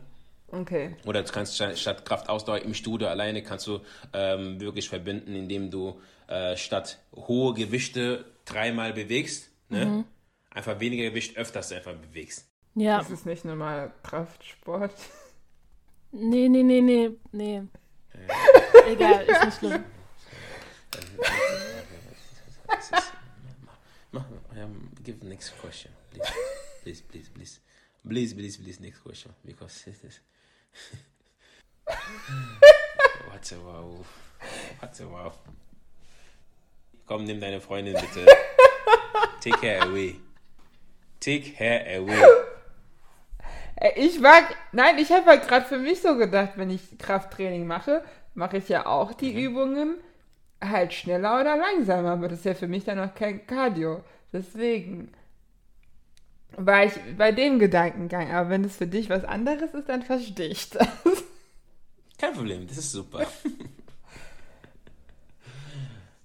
Okay. Oder du kannst statt, Kraftausdauer im Studio alleine kannst du ähm, wirklich verbinden, indem du äh, statt hohe Gewichte dreimal bewegst, ne? einfach weniger Gewicht öfters einfach bewegst. Ja. Das ist nicht normal Kraftsport. Nee, nee, nee, nee, nee. Egal, ist nicht schlimm. Um, give next question, please, please, please, please, please, please, please, next question, because this is. A wow? A wow? Komm, nimm deine Freundin bitte. Take her away. Take her away. Ich mag, nein, ich habe halt gerade für mich so gedacht, wenn ich Krafttraining mache, mache ich ja auch die Mhm. Übungen halt schneller oder langsamer, aber das ist ja für mich dann auch kein Cardio. Deswegen war ich bei dem Gedankengang, aber wenn das für dich was anderes ist, dann verstehe ich das. Kein Problem, das ist super.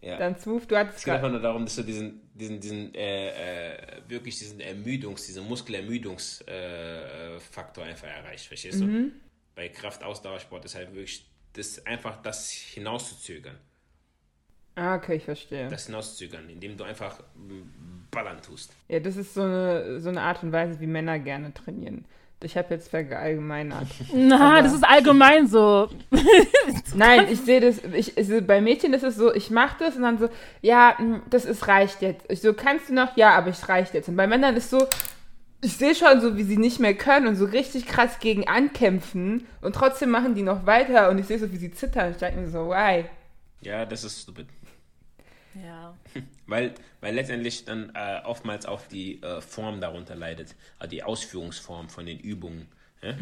ja. Dann Smooth, du hattest Es geht einfach nur darum, dass du diesen, diesen, diesen, äh, äh, wirklich diesen Ermüdungs-, diesen Muskelermüdungsfaktor äh, einfach erreicht, verstehst du? Bei Kraftausdauersport ist halt wirklich das einfach das hinauszuzögern. Ah, okay, ich verstehe. Das hinauszögern, indem du einfach ballern tust. Ja, das ist so eine, so eine Art und Weise, wie Männer gerne trainieren. Ich habe jetzt verallgemeinert. Na, Aber- das ist allgemein so. Nein, ich sehe das, ich, ich, bei Mädchen ist es so, ich mache das und dann so, ja, mm, das ist reicht jetzt. Ich so, kannst du noch? Ja, aber ich reicht jetzt. Und bei Männern ist so, ich sehe schon so, wie sie nicht mehr können und so richtig krass gegen ankämpfen und trotzdem machen die noch weiter und ich sehe so, wie sie zittern. Ich denke mir so, why? Ja, das ist stupid. Ja. Weil, weil letztendlich dann äh, oftmals auch die äh, Form darunter leidet, also die Ausführungsform von den Übungen. Ja?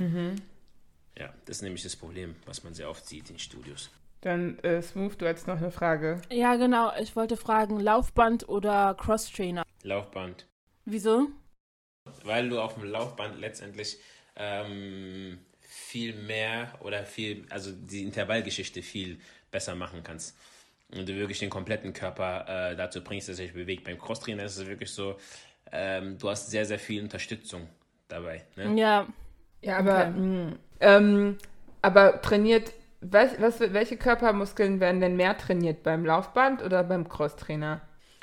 ja, das ist nämlich das Problem, was man sehr oft sieht in Studios. Dann, äh, Smooth, du hast noch eine Frage. Ja, genau. Ich wollte fragen, Laufband oder Cross-Trainer? Laufband. Wieso? Weil du auf dem Laufband letztendlich ähm, viel mehr oder viel, also die Intervallgeschichte viel besser machen kannst. Und du wirklich den kompletten Körper äh, dazu bringst, dass er sich bewegt. Beim Crosstrainer ist es wirklich so, ähm, du hast sehr, sehr viel Unterstützung dabei. Ne? Ja. Ja, aber, Okay. mh, ähm, aber trainiert, was, was, welche Körpermuskeln werden denn mehr trainiert? Beim Laufband oder beim Crosstrainer?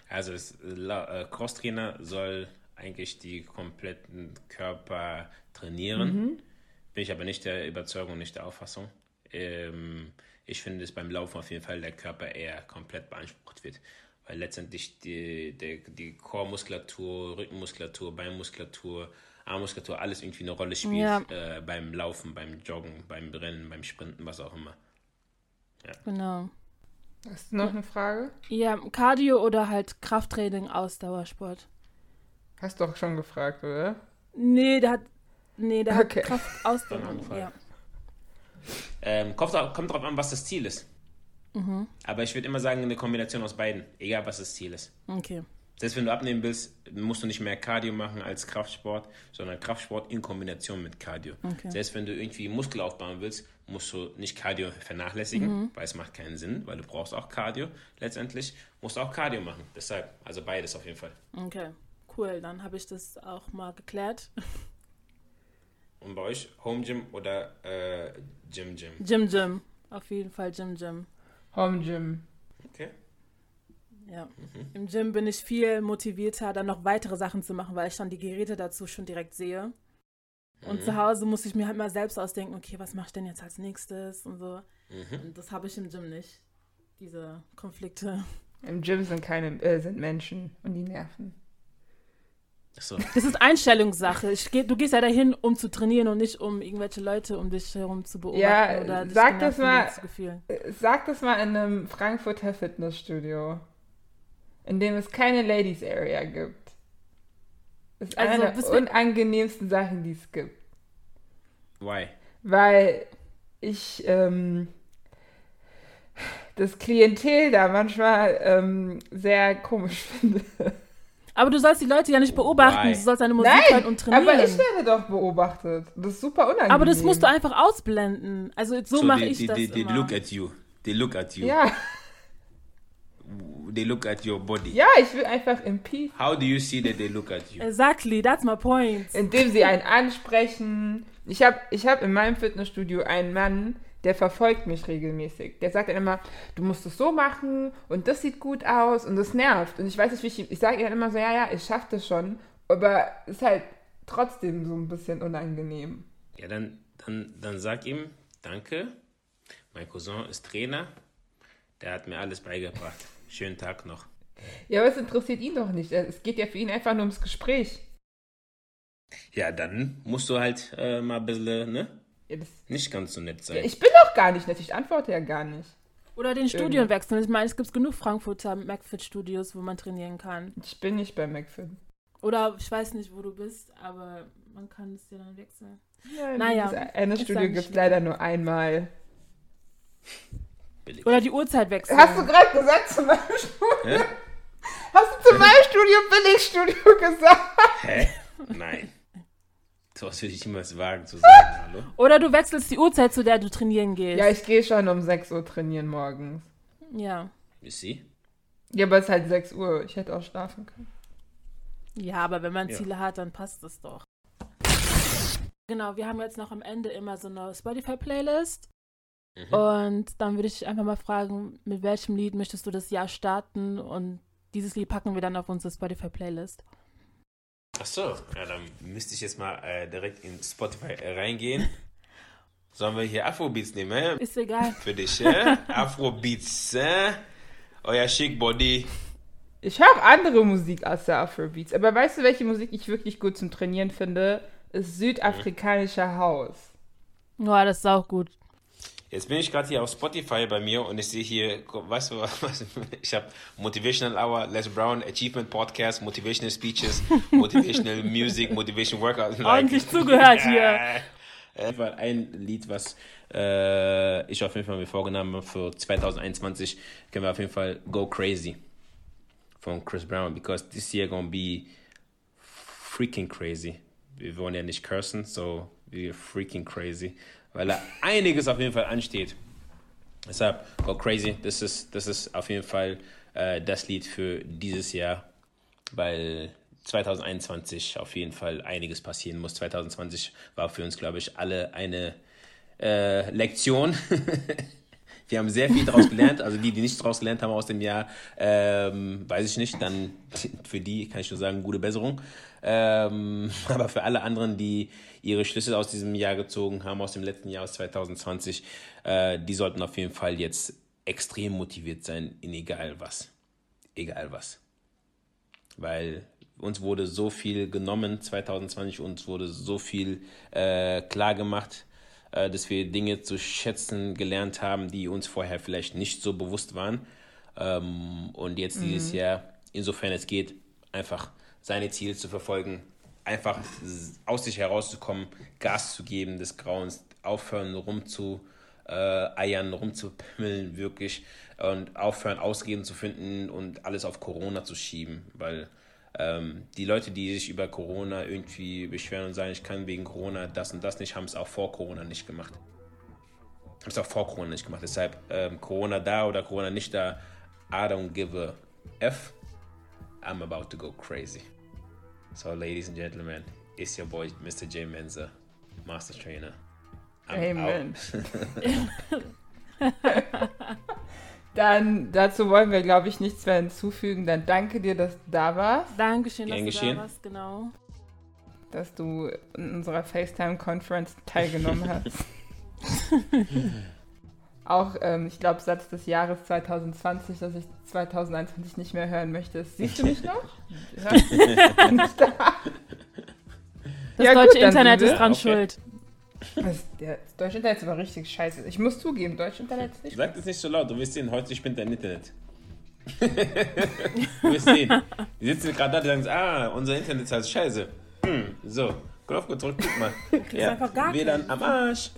Also das La- äh, Crosstrainer soll eigentlich die kompletten Körper trainieren. Bin ich aber nicht der Überzeugung, nicht der Auffassung. Ähm, ich finde, dass beim Laufen auf jeden Fall der Körper eher komplett beansprucht wird. Weil letztendlich die, die, die Core-Muskulatur, Rückenmuskulatur, Beinmuskulatur, Armmuskulatur, alles irgendwie eine Rolle spielt Ja. äh, beim Laufen, beim Joggen, beim Rennen, beim Sprinten, was auch immer. Genau. Hast du noch eine Frage? Ja, Cardio oder halt Krafttraining, Ausdauersport? Hast doch schon gefragt, oder? Nee, der hat. Nee, der Okay. hat Kraft Ausdauer. Ja. Ähm, kommt, kommt drauf an, was das Ziel ist. Aber ich würde immer sagen, eine Kombination aus beiden, egal was das Ziel ist. Okay. Selbst wenn du abnehmen willst, musst du nicht mehr Cardio machen als Kraftsport, sondern Kraftsport in Kombination mit Cardio. Okay. Selbst wenn du irgendwie Muskel aufbauen willst, musst du nicht Cardio vernachlässigen, weil es macht keinen Sinn, weil du brauchst auch Cardio letztendlich. Musst du auch Cardio machen. Deshalb, also beides auf jeden Fall. Okay. Cool, dann habe ich das auch mal geklärt. Und bei euch Home Gym oder äh, Gym Gym? Gym Gym. Auf jeden Fall Gym Gym. Home Gym. Okay. Ja. Im Gym bin ich viel motivierter, dann noch weitere Sachen zu machen, weil ich dann die Geräte dazu schon direkt sehe. Und zu Hause muss ich mir halt mal selbst ausdenken, okay, was mache ich denn jetzt als nächstes und so. Mhm. Und das habe ich im Gym nicht. Diese Konflikte. Im Gym sind keine, äh, sind Menschen und die nerven. Achso. Das ist Einstellungssache. Ich geh, du gehst ja dahin, um zu trainieren und nicht um irgendwelche Leute um dich herum zu beobachten Ja, oder dich sag das mal-. Äh, Sag das mal in einem Frankfurter Fitnessstudio, in dem es keine Ladies Area gibt. Das ist Also, eine der unangenehmsten Sachen, die es gibt. Why? Weil ich ähm, das Klientel da manchmal ähm, sehr komisch finde. Aber du sollst die Leute ja nicht beobachten. Why? Du sollst deine Musik hören und trainieren. aber ich werde doch beobachtet. Das ist super unangenehm. Aber das musst du einfach ausblenden. Also so, mache they, ich they, das they, they immer. look at you. They look at you. Ja, They look at your body. ja, ich will einfach in Peace. How do you see that they look at you? Exactly, that's my point. indem sie einen ansprechen. Ich habe ich hab in meinem Fitnessstudio einen Mann, der verfolgt mich regelmäßig. Der sagt dann immer, du musst es so machen und das sieht gut aus und das nervt. Und ich weiß nicht, wie ich, ich sage ihr dann immer so, ja, ja, ich schaffe das schon, aber es ist halt trotzdem so ein bisschen unangenehm. Ja, dann, dann, dann sag ihm, danke. Mein Cousin ist Trainer. Der hat mir alles beigebracht. Schönen Tag noch. Ja, aber es interessiert ihn doch nicht. Es geht ja für ihn einfach nur ums Gespräch. Ja, dann musst du halt äh, mal ein bisschen, ne? Ja, Nicht ganz so nett sein. ja, ich bin doch gar nicht nett, ich antworte ja gar nicht. Oder den Studien wechseln. Ich meine, es gibt genug Frankfurter McFit-Studios, wo man trainieren kann. Ich bin nicht bei McFit. Oder ich weiß nicht, wo du bist, aber man kann es dir dann wechseln. Ja, Naja, eine Studio gibt es leider nur einmal. Billig. Oder die Uhrzeit wechseln. Hast du gerade gesagt zu meinem Studio? Hä? Hast du zu meinem Studio Billigstudio gesagt? Hä? Nein. Sowas würde ich niemals wagen zu sagen, hallo? Oder du wechselst die Uhrzeit, zu der du trainieren gehst. Ja, ich gehe schon um 6 Uhr trainieren morgens. ja. You see? Ja, aber es ist halt 6 Uhr. Ich hätte auch schlafen können. Ja, aber wenn man Ja. Ziele hat, dann passt es doch. Genau, wir haben jetzt noch am Ende immer so eine Spotify-Playlist. Mhm. Und dann würde ich dich einfach mal fragen, mit welchem Lied möchtest du das Jahr starten? Und dieses Lied packen wir dann auf unsere Spotify-Playlist. Ach so, ja, dann müsste ich jetzt mal äh, direkt in Spotify reingehen. Sollen wir hier Afrobeats nehmen? Äh? Ist egal. Für dich, äh? Afrobeats, äh? Euer Chic Body. Ich höre andere Musik als der Afrobeats. Aber weißt du, welche Musik ich wirklich gut zum Trainieren finde? Ist südafrikanischer Haus. Ja, das ist auch gut. Jetzt bin ich gerade hier auf Spotify bei mir und ich sehe hier, weißt du was, ich habe Motivational Hour, Les Brown, Achievement Podcast, Motivational Speeches, Motivational Music, Motivation Workout. Like, Ordentlich zugehört hier. Ein Lied, was äh, ich auf jeden Fall mir vorgenommen habe für 2021, können wir auf jeden Fall Go Crazy von Chris Brown, because this year gonna be freaking crazy. Wir wollen ja nicht cursen, so we're freaking crazy weil da einiges auf jeden Fall ansteht. Deshalb, Go Crazy, das ist, das ist auf jeden Fall äh, das Lied für dieses Jahr, weil 2021 auf jeden Fall einiges passieren muss. 2020 war für uns, glaube ich, alle eine äh, Lektion. Wir haben sehr viel daraus gelernt. Also die, die nichts daraus gelernt haben aus dem Jahr, ähm, weiß ich nicht. Dann für die kann ich nur sagen, gute Besserung. Ähm, aber für alle anderen, die ihre Schlüsse aus diesem Jahr gezogen haben, aus dem letzten Jahr, aus 2020, äh, die sollten auf jeden Fall jetzt extrem motiviert sein, in egal was. Egal was. Weil uns wurde so viel genommen 2020, uns wurde so viel äh, klar gemacht äh, dass wir Dinge zu schätzen gelernt haben, die uns vorher vielleicht nicht so bewusst waren. Ähm, und jetzt mhm. dieses Jahr, insofern es geht, einfach seine Ziele zu verfolgen, einfach aus sich herauszukommen, Gas zu geben des Grauens, aufhören rumzu äh, rumzupimmeln, wirklich und aufhören, Ausreden zu finden und alles auf Corona zu schieben, weil ähm, die Leute, die sich über Corona irgendwie beschweren und sagen, ich kann wegen Corona das und das nicht, haben es auch vor Corona nicht gemacht. Haben es auch vor Corona nicht gemacht. Deshalb ähm, Corona da oder Corona nicht da, I don't give a F. I'm about to go crazy. So, ladies and gentlemen, it's your boy, Mr. J. Menza, Master Trainer. I'm Amen. Dann dazu wollen wir, glaube ich, nichts mehr hinzufügen. Dann danke dir, dass du da warst. Dankeschön, dass geschehen. du da warst, genau. Dass du in unserer FaceTime-Conference teilgenommen hast. Auch, ähm, ich glaube, Satz des Jahres 2020, dass ich 2021 nicht mehr hören möchte. Siehst du mich noch? das ja, deutsche gut, Internet ist dran okay. schuld. Das, der, das deutsche Internet ist aber richtig scheiße. Ich muss zugeben, deutsche Internet ist nicht Sag das nicht so laut, du wirst sehen, heute spinnt dein Internet. du wirst sehen. Die sitzen gerade da, die sagen, ah, unser Internet ist halt scheiße. Hm, so, Knopf gedrückt, guck mal. ja, WLAN am Arsch.